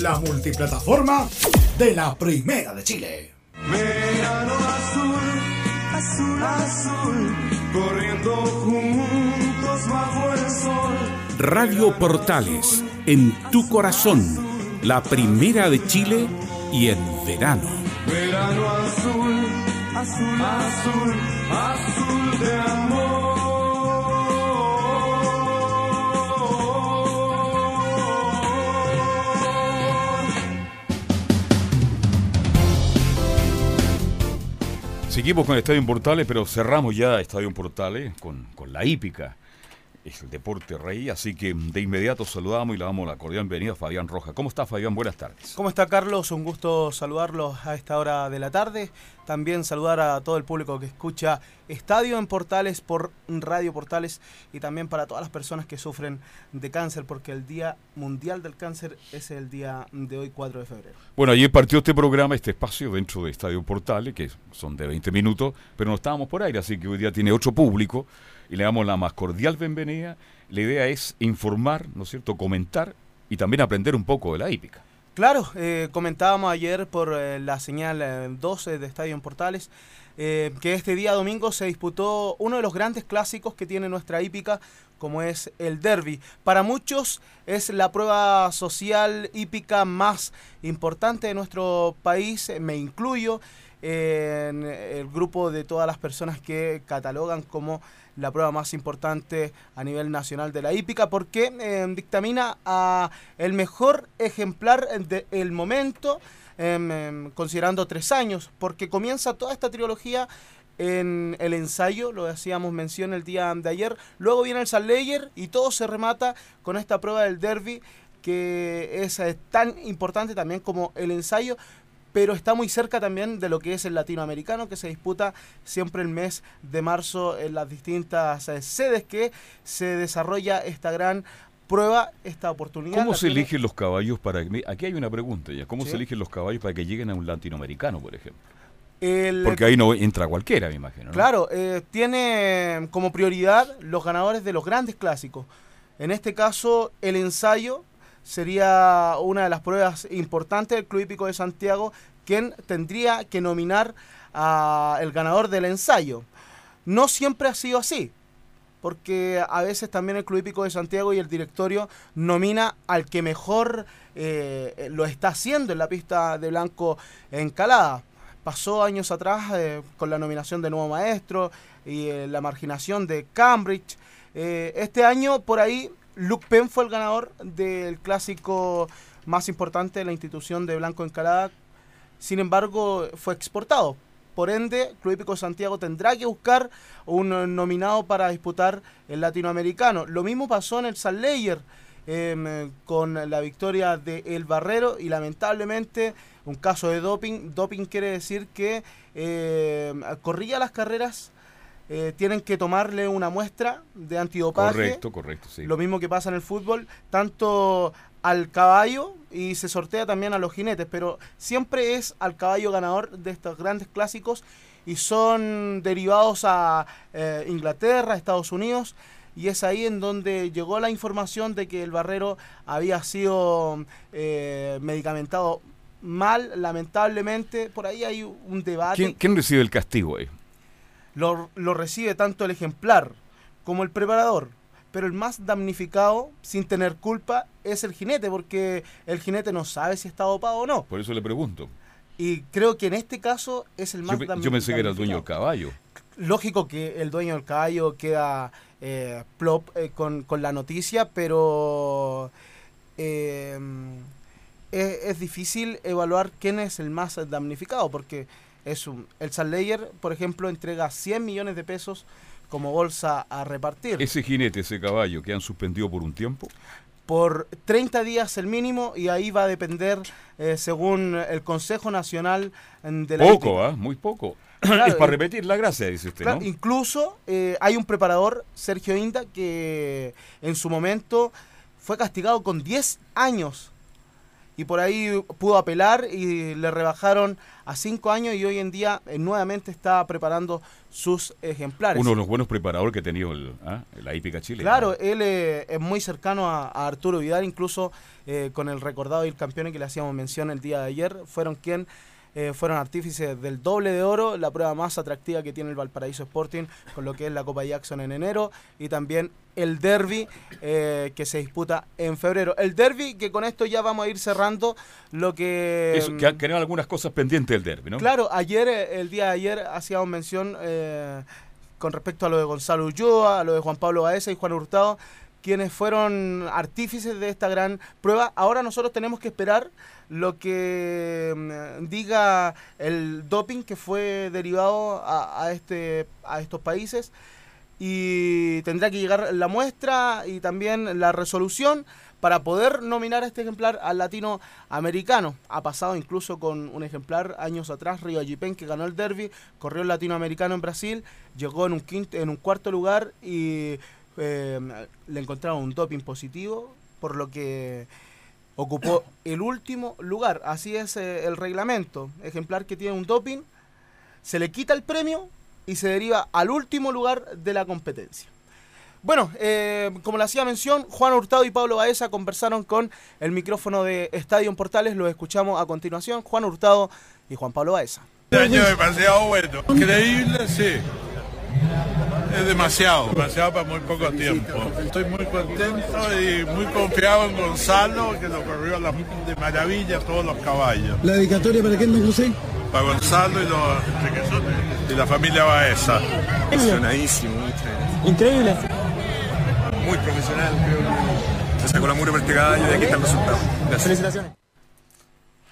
la multiplataforma de la Primera de Chile. Verano azul, azul, azul, corriendo juntos bajo el sol. Radio Portales, en tu corazón, la primera de Chile y en verano. Verano azul, azul, azul, azul de Seguimos con Estadio Portales, pero cerramos ya Estadio Portales con, con la hípica. Es el deporte rey, así que de inmediato saludamos y le damos la cordial bienvenida a Fabián Roja. ¿Cómo está Fabián? Buenas tardes. ¿Cómo está Carlos? Un gusto saludarlos a esta hora de la tarde. También saludar a todo el público que escucha Estadio en Portales por Radio Portales y también para todas las personas que sufren de cáncer, porque el Día Mundial del Cáncer es el día de hoy, 4 de febrero. Bueno, ayer partió este programa, este espacio dentro de Estadio Portales, que son de 20 minutos, pero no estábamos por aire, así que hoy día tiene otro público y le damos la más cordial bienvenida. La idea es informar, ¿no es cierto?, comentar y también aprender un poco de la hípica. Claro, eh, comentábamos ayer por eh, la señal eh, 12 de Estadio en Portales eh, que este día domingo se disputó uno de los grandes clásicos que tiene nuestra hípica, como es el derby. Para muchos es la prueba social hípica más importante de nuestro país, eh, me incluyo en el grupo de todas las personas que catalogan como la prueba más importante a nivel nacional de la hípica porque eh, dictamina a el mejor ejemplar del momento em, em, considerando tres años porque comienza toda esta trilogía en el ensayo, lo hacíamos mención el día de ayer, luego viene el Sanleyer y todo se remata con esta prueba del derby que es eh, tan importante también como el ensayo, pero está muy cerca también de lo que es el latinoamericano que se disputa siempre el mes de marzo en las distintas eh, sedes que se desarrolla esta gran prueba, esta oportunidad. ¿Cómo se eligen los caballos para... Aquí hay una pregunta ya. ¿Cómo Sí. se eligen los caballos para que lleguen a un latinoamericano, por ejemplo? El- Porque ahí no entra cualquiera, me imagino. ¿no? Claro, eh, tiene como prioridad los ganadores de los grandes clásicos. En este caso, el ensayo sería una de las pruebas importantes del Club Hípico de Santiago, quien tendría que nominar al ganador del ensayo. No siempre ha sido así, porque a veces también el Club Hípico de Santiago y el directorio nomina al que mejor eh, lo está haciendo en la pista de blanco encalada. Pasó años atrás eh, con la nominación de nuevo maestro y eh, la marginación de Cambridge. Este año por ahí Luke Penn fue el ganador del clásico más importante de la institución de blanco encalada. Sin embargo, fue exportado. Por ende, Club Hípico Santiago tendrá que buscar un eh, nominado para disputar el latinoamericano. Lo mismo pasó en el San Leyer em, con la victoria de El Barrero y lamentablemente un caso de doping. Doping quiere decir que em, corría las carreras, eh, tienen que tomarle una muestra de antidopaje. Correcto, correcto, sí. Lo mismo que pasa en el fútbol, tanto al caballo y se sortea también a los jinetes, pero siempre es al caballo ganador de estos grandes clásicos y son derivados a eh, Inglaterra, Estados Unidos, y es ahí en donde llegó la información de que el barrero había sido eh, medicamentado mal, lamentablemente. Por ahí hay un debate. ¿Quién, quién recibe el castigo ahí? Lo, lo recibe tanto el ejemplar como el preparador. Pero el más damnificado, sin tener culpa, es el jinete, porque el jinete no sabe si está dopado o no. Por eso le pregunto. Y creo que en este caso es el más Yo, pe- dam- yo pensé que era el dueño del damnificado. caballo. Lógico que el dueño del caballo queda eh, plop eh, con, con la noticia, pero eh, es, es difícil evaluar quién es el más damnificado, porque es un, el Sanleyer, por ejemplo, entrega 100 millones de pesos como bolsa a repartir. Ese jinete, ese caballo que han suspendido por un tiempo. por 30 días el mínimo y ahí va a depender eh, según el Consejo Nacional mm, de la Poco. ¿ah? Muy poco. Claro, es para repetir la gracia, dice usted, Claro, ¿no? Incluso eh, hay un preparador, Sergio Inda, que en su momento fue castigado con 10 años y por ahí pudo apelar y le rebajaron a 5 años y hoy en día eh, nuevamente está preparando sus ejemplares. Uno de los buenos preparadores que ha tenido el, ¿ah? la hípica Chile. Claro, él eh, es muy cercano a, a Arturo Vidal, incluso eh, con el recordado y el campeón que le hacíamos mención el día de ayer, fueron quien eh, fueron artífices del doble de oro, la prueba más atractiva que tiene el Valparaíso Sporting, con lo que es la Copa Jackson en enero, y también el derby eh, que se disputa en febrero. El derby que con esto ya vamos a ir cerrando lo que... Eso, que quedan algunas cosas pendientes del derby, ¿no? Claro, ayer, eh, el día de ayer, hacíamos mención eh, con respecto a lo de Gonzalo Ulloa, a lo de Juan Pablo Baeza y Juan Hurtado, quienes fueron artífices de esta gran prueba. Ahora nosotros tenemos que esperar lo que mm, diga el doping que fue derivado a, este, a estos países y tendrá que llegar la muestra y también la resolución para poder nominar a este ejemplar al latinoamericano. Ha pasado incluso con un ejemplar años atrás, Río Ayipen, que ganó el derby, corrió el latinoamericano en Brasil, llegó en un, quinto, en un cuarto lugar y eh, le encontraron un doping positivo, por lo que ocupó el último lugar. Así es eh, el reglamento. Ejemplar que tiene un doping, se le quita el premio y se deriva al último lugar de la competencia. Bueno, eh, como le hacía mención, Juan Hurtado y Pablo Baeza conversaron con el micrófono de Estadio en Portales. Los escuchamos a continuación. Juan Hurtado y Juan Pablo Baeza. Este año demasiado bueno. Increíble, sí. Es demasiado, demasiado para muy poco tiempo. Estoy muy contento y muy confiado en Gonzalo, que lo corrió la- de maravilla todos los caballos. ¿La dedicatoria para quién, don José? Para Gonzalo y, los Enriquezones y la familia Baeza. Emocionadísimo, Increíble. Muy profesional, creo que se sacó la muro por este caballo y aquí está el resultado. Gracias. Felicitaciones.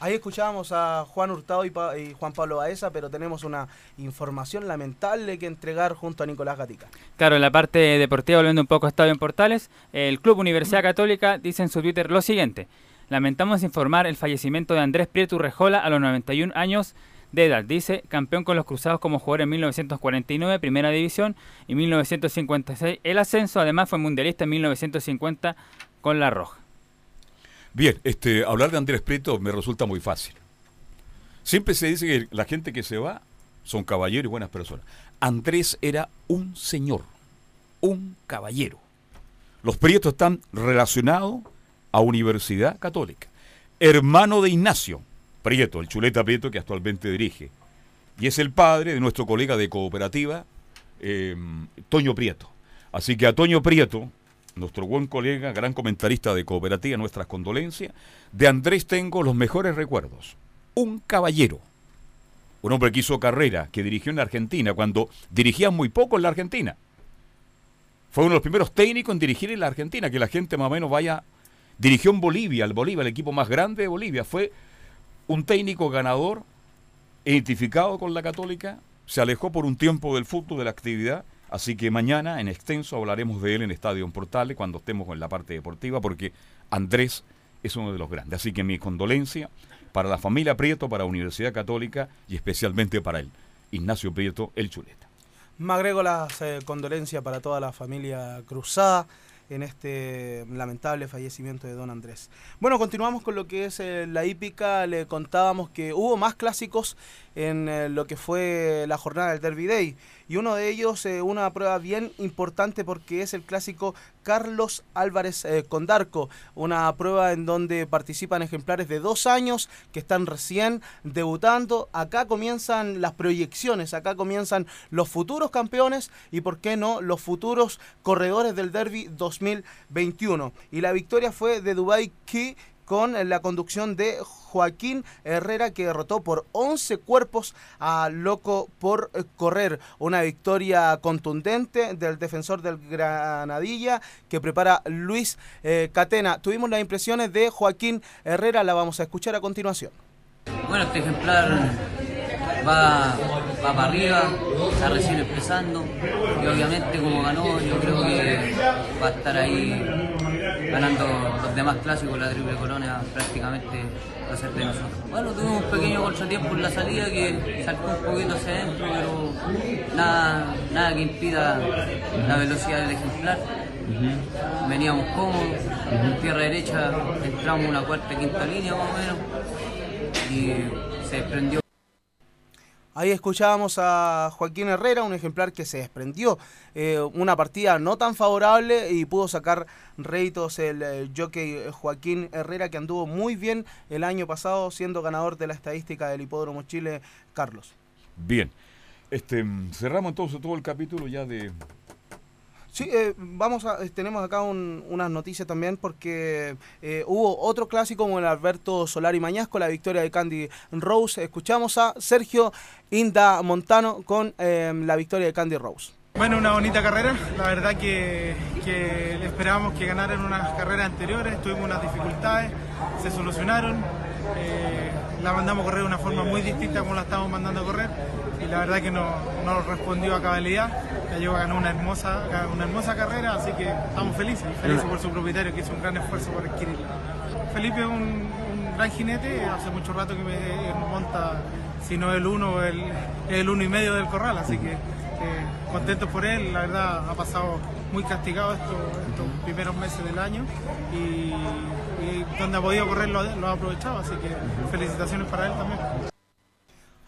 Ahí escuchábamos a Juan Hurtado y, Pa- y Juan Pablo Baeza, pero tenemos una información lamentable que entregar junto a Nicolás Gatica. Claro, en la parte deportiva, volviendo un poco a Estadio en Portales, el Club Universidad Católica dice en su Twitter lo siguiente. Lamentamos informar el fallecimiento de Andrés Prieto Urrejola a los 91 años de edad. Dice, campeón con los Cruzados como jugador en 1949, Primera División, y 1956 el ascenso. Además fue mundialista en 1950 con La Roja. Bien, este, hablar de Andrés Prieto me resulta muy fácil. Siempre se dice que la gente que se va son caballeros y buenas personas. Andrés era un señor, un caballero. Los Prietos están relacionados a Universidad Católica. Hermano de Ignacio Prieto, el chuleta Prieto que actualmente dirige. Y es el padre de nuestro colega de cooperativa, eh, Toño Prieto. Así que a Toño Prieto, nuestro buen colega, gran comentarista de cooperativa, nuestras condolencias. De Andrés tengo los mejores recuerdos. Un caballero. Un hombre que hizo carrera, que dirigió en la Argentina, cuando dirigía muy poco en la Argentina. Fue uno de los primeros técnicos en dirigir en la Argentina, que la gente más o menos vaya. Dirigió en Bolivia, el Bolivia, el equipo más grande de Bolivia. Fue un técnico ganador, identificado con la Católica, se alejó por un tiempo del fútbol, de la actividad, así que mañana en extenso hablaremos de él en Estadio Portales cuando estemos en la parte deportiva, porque Andrés es uno de los grandes. Así que mi condolencia para la familia Prieto, para Universidad Católica y especialmente para él, Ignacio Prieto, el chuleta. Me agrego las eh, condolencias para toda la familia cruzada en este lamentable fallecimiento de don Andrés. Bueno, continuamos con lo que es eh, la hípica. Le contábamos que hubo más clásicos en eh, lo que fue la jornada del Derby Day. Y uno de ellos, eh, una prueba bien importante porque es el clásico Carlos Álvarez eh, Condarco. Una prueba en donde participan ejemplares de dos años que están recién debutando. Acá comienzan las proyecciones, acá comienzan los futuros campeones y, por qué no, los futuros corredores del Derby 2021. Y la victoria fue de Dubai Key con la conducción de Joaquín Herrera que derrotó por 11 cuerpos a Loco por eh, correr. Una victoria contundente del defensor del Granadilla que prepara Luis eh, Catena. Tuvimos las impresiones de Joaquín Herrera, la vamos a escuchar a continuación. Bueno, este ejemplar va, va para arriba, está recién empezando y obviamente como ganó yo creo que va a estar ahí ganando los demás clásicos, la triple corona prácticamente va a ser de nosotros. Bueno, tuvimos un pequeño contratiempo en la salida que saltó un poquito hacia adentro, pero nada, nada que impida la velocidad del ejemplar. Veníamos cómodos, en tierra derecha entramos una cuarta quinta línea más o menos y se desprendió Ahí escuchábamos a Joaquín Herrera, un ejemplar que se desprendió. eh, una partida no tan favorable y pudo sacar réditos el, eh, jockey Joaquín Herrera, que anduvo muy bien el año pasado, siendo ganador de la estadística del Hipódromo Chile, Carlos. Bien. Este, mm, cerramos entonces todo el capítulo ya de... Sí, eh, vamos a, eh, tenemos acá un- unas noticias también porque eh, hubo otro clásico como el Alberto Solari Mañasco, la victoria de Candy Rose. Escuchamos a Sergio Inda Montano con eh, la victoria de Candy Rose. Bueno, una bonita carrera. La verdad que, que esperábamos que ganaran unas carreras anteriores. Tuvimos unas dificultades, se solucionaron. La mandamos a correr de una forma muy distinta como la estábamos mandando a correr. Y la verdad que no, no respondió a cabalidad. A ganar una hermosa, una hermosa carrera, así que estamos felices. Felices por su propietario que hizo un gran esfuerzo por adquirirla. Felipe es un, un gran jinete, hace mucho rato que me monta, si no el uno, el, el uno y medio del corral, así que eh, contentos por él, la verdad ha pasado muy castigado estos, primeros meses del año y, donde ha podido correr lo ha aprovechado, así que felicitaciones para él también.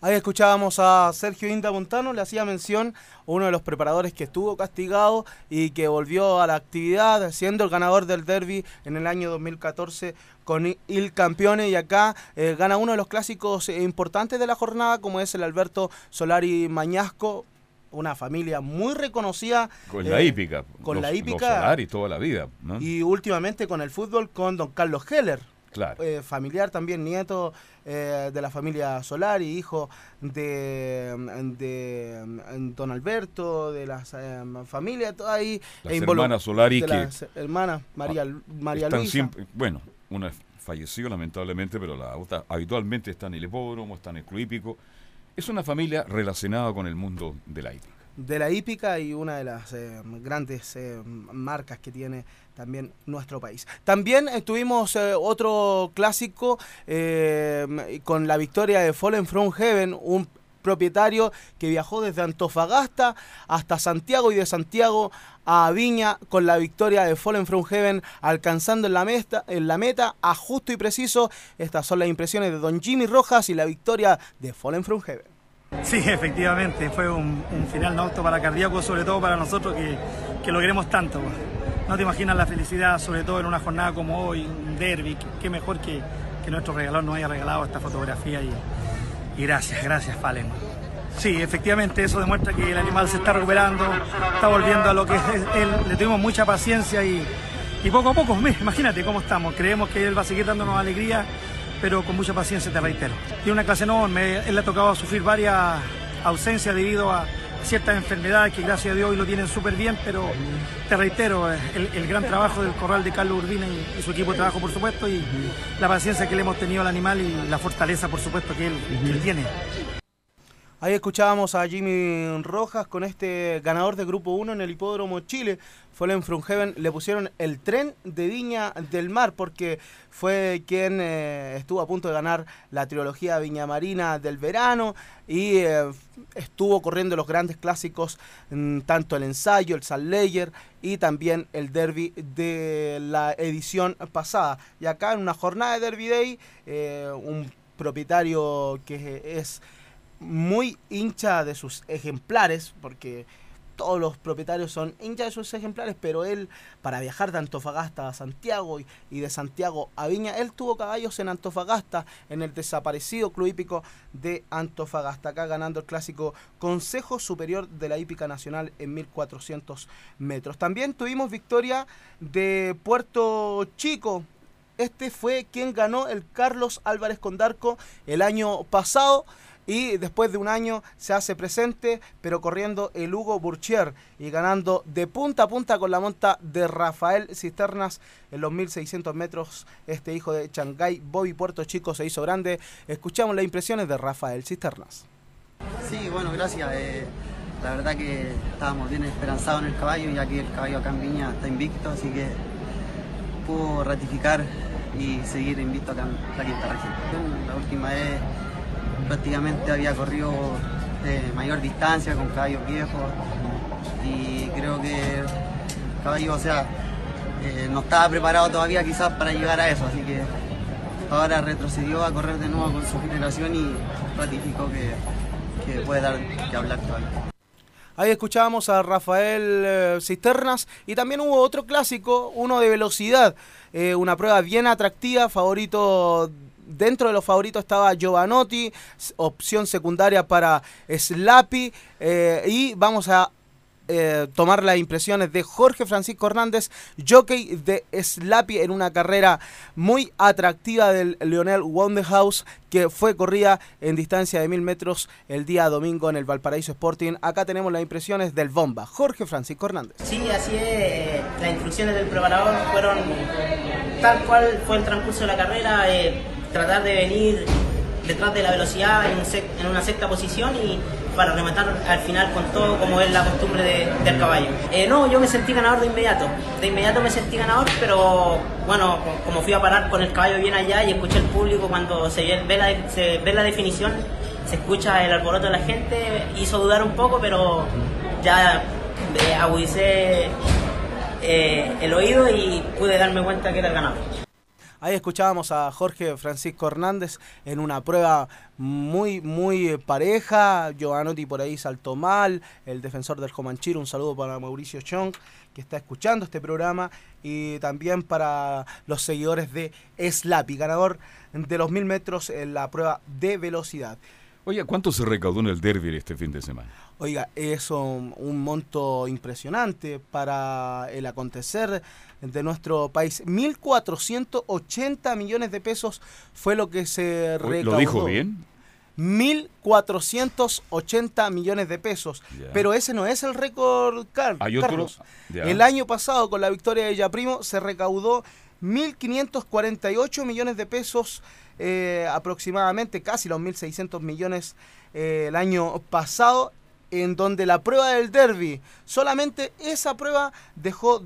Ahí escuchábamos a Sergio Inda Montano, le hacía mención uno de los preparadores que estuvo castigado y que volvió a la actividad, siendo el ganador del derby en el año 2014 con Il Campione y acá eh, gana uno de los clásicos eh, importantes de la jornada como es el Alberto Solari Mañasco, una familia muy reconocida. Con la eh, hípica. Con los- la Los hípica Solari toda la vida, ¿no? y últimamente con el fútbol con don Carlos Heller. Claro. eh, familiar también, nieto eh, de la familia Solari, hijo de, de mm, don Alberto, de las eh, familias, todo ahí. Las e hermanas Solari de que- las hermanas María, María están Luisa. siempre, bueno, una falleció lamentablemente, pero la otra habitualmente está en el hipódromo, está en el club hípico. Es una familia relacionada con el mundo de la hípica. De la hípica y una de las eh, grandes eh, marcas que tiene también nuestro país. También tuvimos eh, otro clásico con la victoria de Fallen from Heaven, un propietario que viajó desde Antofagasta hasta Santiago y de Santiago a Viña con la victoria de Fallen from Heaven alcanzando en la, meta, en la meta a justo y preciso. Estas son las impresiones de Don Jimmy Rojas y la victoria de Fallen from Heaven. Sí, efectivamente, fue un, final no para cardíaco, sobre todo para nosotros que, que lo queremos tanto. No te imaginas la felicidad, sobre todo en una jornada como hoy, un derby, qué- mejor que, que nuestro regalón nos haya regalado esta fotografía y, gracias, gracias Fallen. Sí, efectivamente eso demuestra que el animal se está recuperando, está volviendo a lo que es él, le tuvimos mucha paciencia y, y poco a poco, imagínate cómo estamos, creemos que él va a seguir dándonos alegría, pero con mucha paciencia te reitero. Tiene una clase enorme, él le ha tocado sufrir varias ausencias debido a ciertas enfermedades que gracias a Dios hoy lo tienen súper bien, pero te reitero, eh, el, el gran trabajo del corral de Carlos Urbina y, su equipo de trabajo, por supuesto, y la paciencia que le hemos tenido al animal y la fortaleza, por supuesto, que él tiene. Ahí escuchábamos a Jimmy Rojas con este ganador de Grupo 1 en el Hipódromo Chile. Fue en Frunheven, le pusieron el tren de Viña del Mar porque fue quien eh, estuvo a punto de ganar la trilogía Viña Marina del verano y eh, estuvo corriendo los grandes clásicos, mm, tanto el ensayo, el Layer y también el derby de la edición pasada. Y acá en una jornada de Derby Day, eh, un propietario que es muy hincha de sus ejemplares, porque todos los propietarios son hinchas de sus ejemplares, pero él, para viajar de Antofagasta a Santiago y, de Santiago a Viña, él tuvo caballos en Antofagasta, en el desaparecido Club Hípico de Antofagasta, acá ganando el clásico Consejo Superior de la Hípica Nacional en 1400 metros. También tuvimos victoria de Puerto Chico, este fue quien ganó el Carlos Álvarez Condarco el año pasado y después de un año se hace presente, pero corriendo el Hugo Burchier y ganando de punta a punta con la monta de Rafael Cisternas en los 1600 metros. Este hijo de Shanghái, Bobby Puerto Chico, se hizo grande. Escuchamos las impresiones de Rafael Cisternas. Sí, bueno, gracias. Eh, la verdad que estábamos bien esperanzados en el caballo, ya que el caballo acá en Viña está invicto, así que pudo ratificar y seguir invicto acá en la quinta región. La última vez prácticamente había corrido eh, mayor distancia con caballos viejos y creo que el caballo, o sea, eh, no estaba preparado todavía quizás para llegar a eso, así que ahora retrocedió a correr de nuevo con su generación y ratificó que, puede dar que hablar todavía. Ahí escuchábamos a Rafael eh, Cisternas y también hubo otro clásico, uno de velocidad, una prueba bien atractiva, favorito dentro de los favoritos estaba Giovanotti, opción secundaria para Slappy eh, y vamos a eh, tomar las impresiones de Jorge Francisco Hernández, jockey de Slappy en una carrera muy atractiva del Leonel Wonderhouse que fue corrida en distancia de mil metros el día domingo en el Valparaíso Sporting. Acá tenemos las impresiones del Bomba, Jorge Francisco Hernández. Sí, así es. eh, Las instrucciones del preparador fueron tal cual fue el transcurso de la carrera, tratar de venir detrás de la velocidad en, un sec- en una sexta posición y para rematar al final con todo como es la costumbre de- del caballo. Eh, no, yo me sentí ganador de inmediato. De inmediato me sentí ganador, pero bueno, co- como fui a parar con el caballo bien allá y escuché el público cuando se ve la, definición, se escucha el alboroto de la gente, hizo dudar un poco, pero ya eh, agudicé el oído y pude darme cuenta que era el ganador. Ahí escuchábamos a Jorge Francisco Hernández en una prueba muy, muy pareja. Giovanotti por ahí saltó mal. El defensor del Comanchiro, un saludo para Mauricio Chong, que está escuchando este programa. Y también para los seguidores de Slappy, ganador de los mil metros en la prueba de velocidad. Oye, ¿cuánto se recaudó en el derby este fin de semana? Oiga, es un, un monto impresionante para el acontecer de nuestro país. 1.480 millones de pesos fue lo que se recaudó. ¿Lo dijo bien? 1.480 millones de pesos. Pero ese no es el récord, Car- ¿Hay? Carlos. El año pasado, con la victoria de Yaprimo, se recaudó 1.548 millones de pesos eh, aproximadamente, casi los 1.600 millones eh, el año pasado, en donde la prueba del derby, solamente esa prueba dejó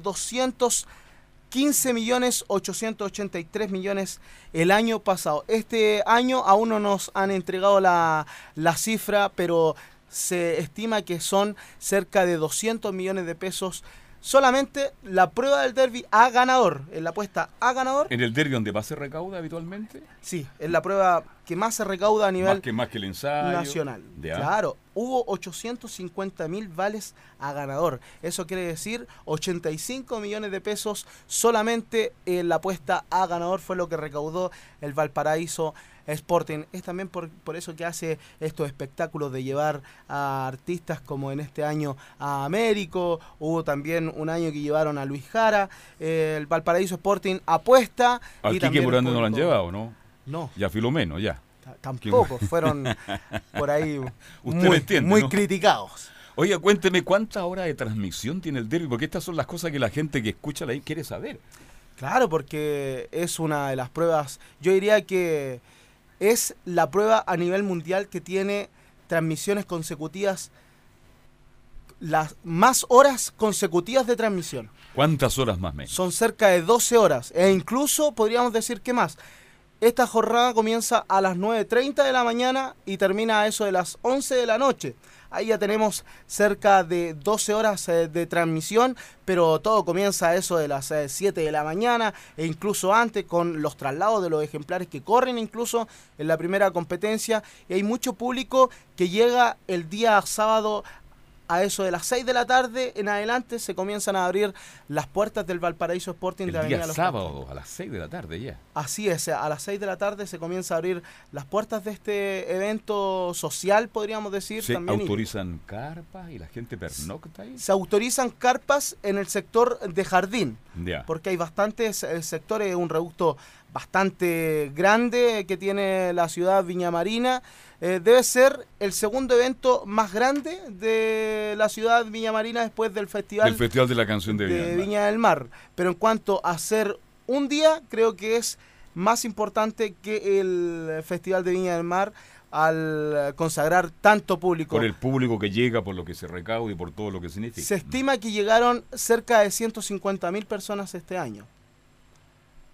215 millones 883 millones el año pasado. Este año aún no nos han entregado la, la cifra, pero se estima que son cerca de 200 millones de pesos solamente la prueba del derby a ganador, en la apuesta a ganador. ¿En el derby donde más se recauda habitualmente? Sí, es la prueba que más se recauda a nivel Más que, más que el ensayo. nacional. Ya. Claro, hubo 850 mil vales a ganador. Eso quiere decir 85 millones de pesos solamente en la apuesta a ganador fue lo que recaudó el Valparaíso Sporting. Es también por, por eso que hace estos espectáculos de llevar a artistas como en este año a Américo. Hubo también un año que llevaron a Luis Jara. Eh, el Valparaíso Sporting apuesta. ¿Al y Quique Morante no lo han llevado, no? No. Ya Filomeno, ya. Tampoco, fueron por ahí Usted muy, me entiende, muy ¿no? criticados. Oiga, cuénteme cuántas horas de transmisión tiene el derby, porque estas son las cosas que la gente que escucha la quiere saber. Claro, porque es una de las pruebas, yo diría que es la prueba a nivel mundial que tiene transmisiones consecutivas, las más horas consecutivas de transmisión. ¿Cuántas horas más menos? Son cerca de 12 horas e incluso podríamos decir que más. Esta jornada comienza a las 9.30 de la mañana y termina a eso de las 11 de la noche. Ahí ya tenemos cerca de 12 horas eh, de transmisión, pero todo comienza a eso de las eh, 7 de la mañana e incluso antes con los traslados de los ejemplares que corren incluso en la primera competencia. Y hay mucho público que llega el día sábado a eso de las 6 de la tarde en adelante se comienzan a abrir las puertas del Valparaíso Sporting El de Avenida día Los sábado a las 6 de la tarde ya. Así es, a las 6 de la tarde se comienza a abrir las puertas de este evento social, podríamos decir. Se también. y autorizan carpas y la gente pernocta ahí. se autorizan carpas en el sector de jardín, Ya. porque hay bastantes eh, sectores, un reducto bastante grande que tiene la ciudad Viña Marina. Eh, debe ser el segundo evento más grande de la ciudad Viña Marina después del festival El Festival de la Canción de, de Viña del Mar. Viña del Mar. Pero en cuanto a ser un día, creo que es más importante que el Festival de Viña del Mar al consagrar tanto público. Por el público que llega, por lo que se recauda y por todo lo que significa. Se estima que llegaron cerca de 150 mil personas este año.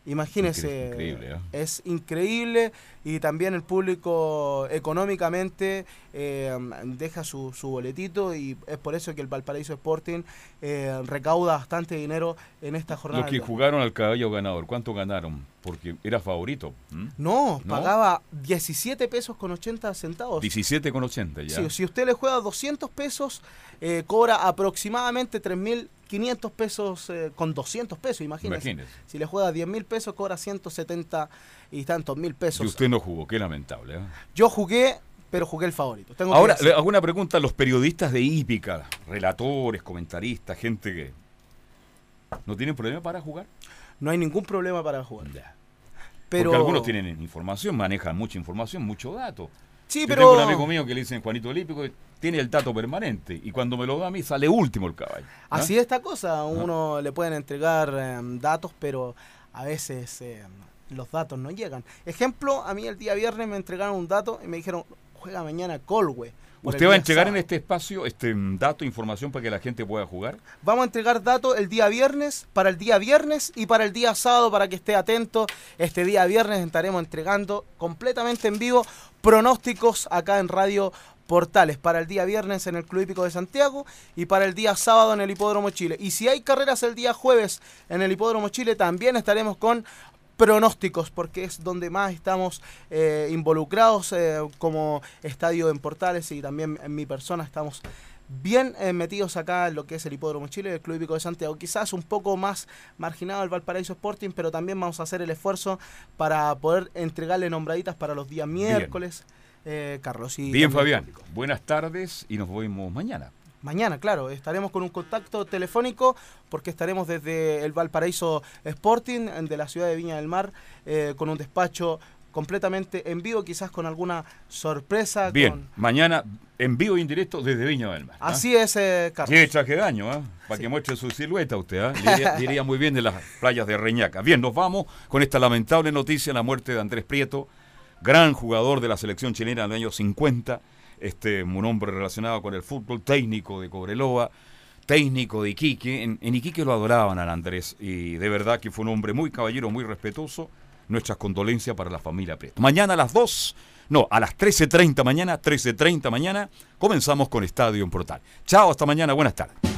Imagínese, Increíble, ¿eh? es increíble y también el público económicamente eh, deja su, su boletito y es por eso que el Valparaíso Sporting eh, recauda bastante dinero en esta jornada. Los que jugaron al caballo ganador, ¿cuánto ganaron? Porque era favorito. No, ¿No? pagaba 17 pesos con 80 centavos. 17,80 ya. Sí, si usted le juega 200 pesos, eh, cobra aproximadamente 3.500 pesos eh, con 200 pesos, imagínese. Imagínese. Si le juega 10 mil pesos, cobra 170 y tantos mil pesos. Si usted no jugó, qué lamentable. ¿eh? Yo jugué, pero jugué el favorito. Tengo que Ahora, decir. le hago una pregunta a los periodistas de hípica, relatores, comentaristas, gente que... ¿No tienen problema para jugar? No hay ningún problema para jugar. Pero... Porque algunos tienen información, manejan mucha información, mucho dato. Sí, Yo pero- tengo un amigo mío que le dicen Juanito Olímpico, que tiene el dato permanente y cuando me lo da a mí sale último el caballo. Así es esta cosa, a uno le pueden entregar eh, datos, pero a veces eh, los datos no llegan. Ejemplo, a mí el día viernes me entregaron un dato y me dijeron, juega mañana Colwe. ¿Usted va a entregar en sábado". este espacio este mm, dato, información para que la gente pueda jugar? Vamos a entregar datos el día viernes, para el día viernes y para el día sábado, para que esté atento. Este día viernes estaremos entregando completamente en vivo pronósticos acá en Radio Portales para el día viernes en el Club Hípico de Santiago y para el día sábado en el Hipódromo Chile. Y si hay carreras el día jueves en el Hipódromo Chile, también estaremos con pronósticos porque es donde más estamos eh, involucrados eh, como estadio en Portales y también en mi persona estamos bien eh, metidos acá en lo que es el Hipódromo Chile, el Club Hípico de Santiago. Quizás un poco más marginado el Valparaíso Sporting, pero también vamos a hacer el esfuerzo para poder entregarle nombraditas para los días miércoles. Eh, Carlos, y Bien, Fabián. Buenas tardes y nos vemos mañana. Mañana, claro, estaremos con un contacto telefónico porque estaremos desde el Valparaíso Sporting de la ciudad de Viña del Mar eh, con un despacho completamente en vivo, quizás con alguna sorpresa. Bien, con- mañana en vivo y en directo desde Viña del Mar. ¿ah? Así es, eh, Carlos. Lleve traje de año, ¿ah? para que muestre su silueta usted. ¿ah? Le iría, le iría muy bien de las playas de Reñaca. Bien, nos vamos con esta lamentable noticia, la muerte de Andrés Prieto, gran jugador de la selección chilena en los años 50, este, un hombre relacionado con el fútbol, técnico de Cobreloa, técnico de Iquique. En, Iquique lo adoraban al Andrés y de verdad que fue un hombre muy caballero, muy respetuoso. Nuestras condolencias para la familia Prieto. Mañana a las 2, no, a las 13.30 mañana, 13.30 mañana, comenzamos con Estadio en Portal. Chao, hasta mañana, buenas tardes.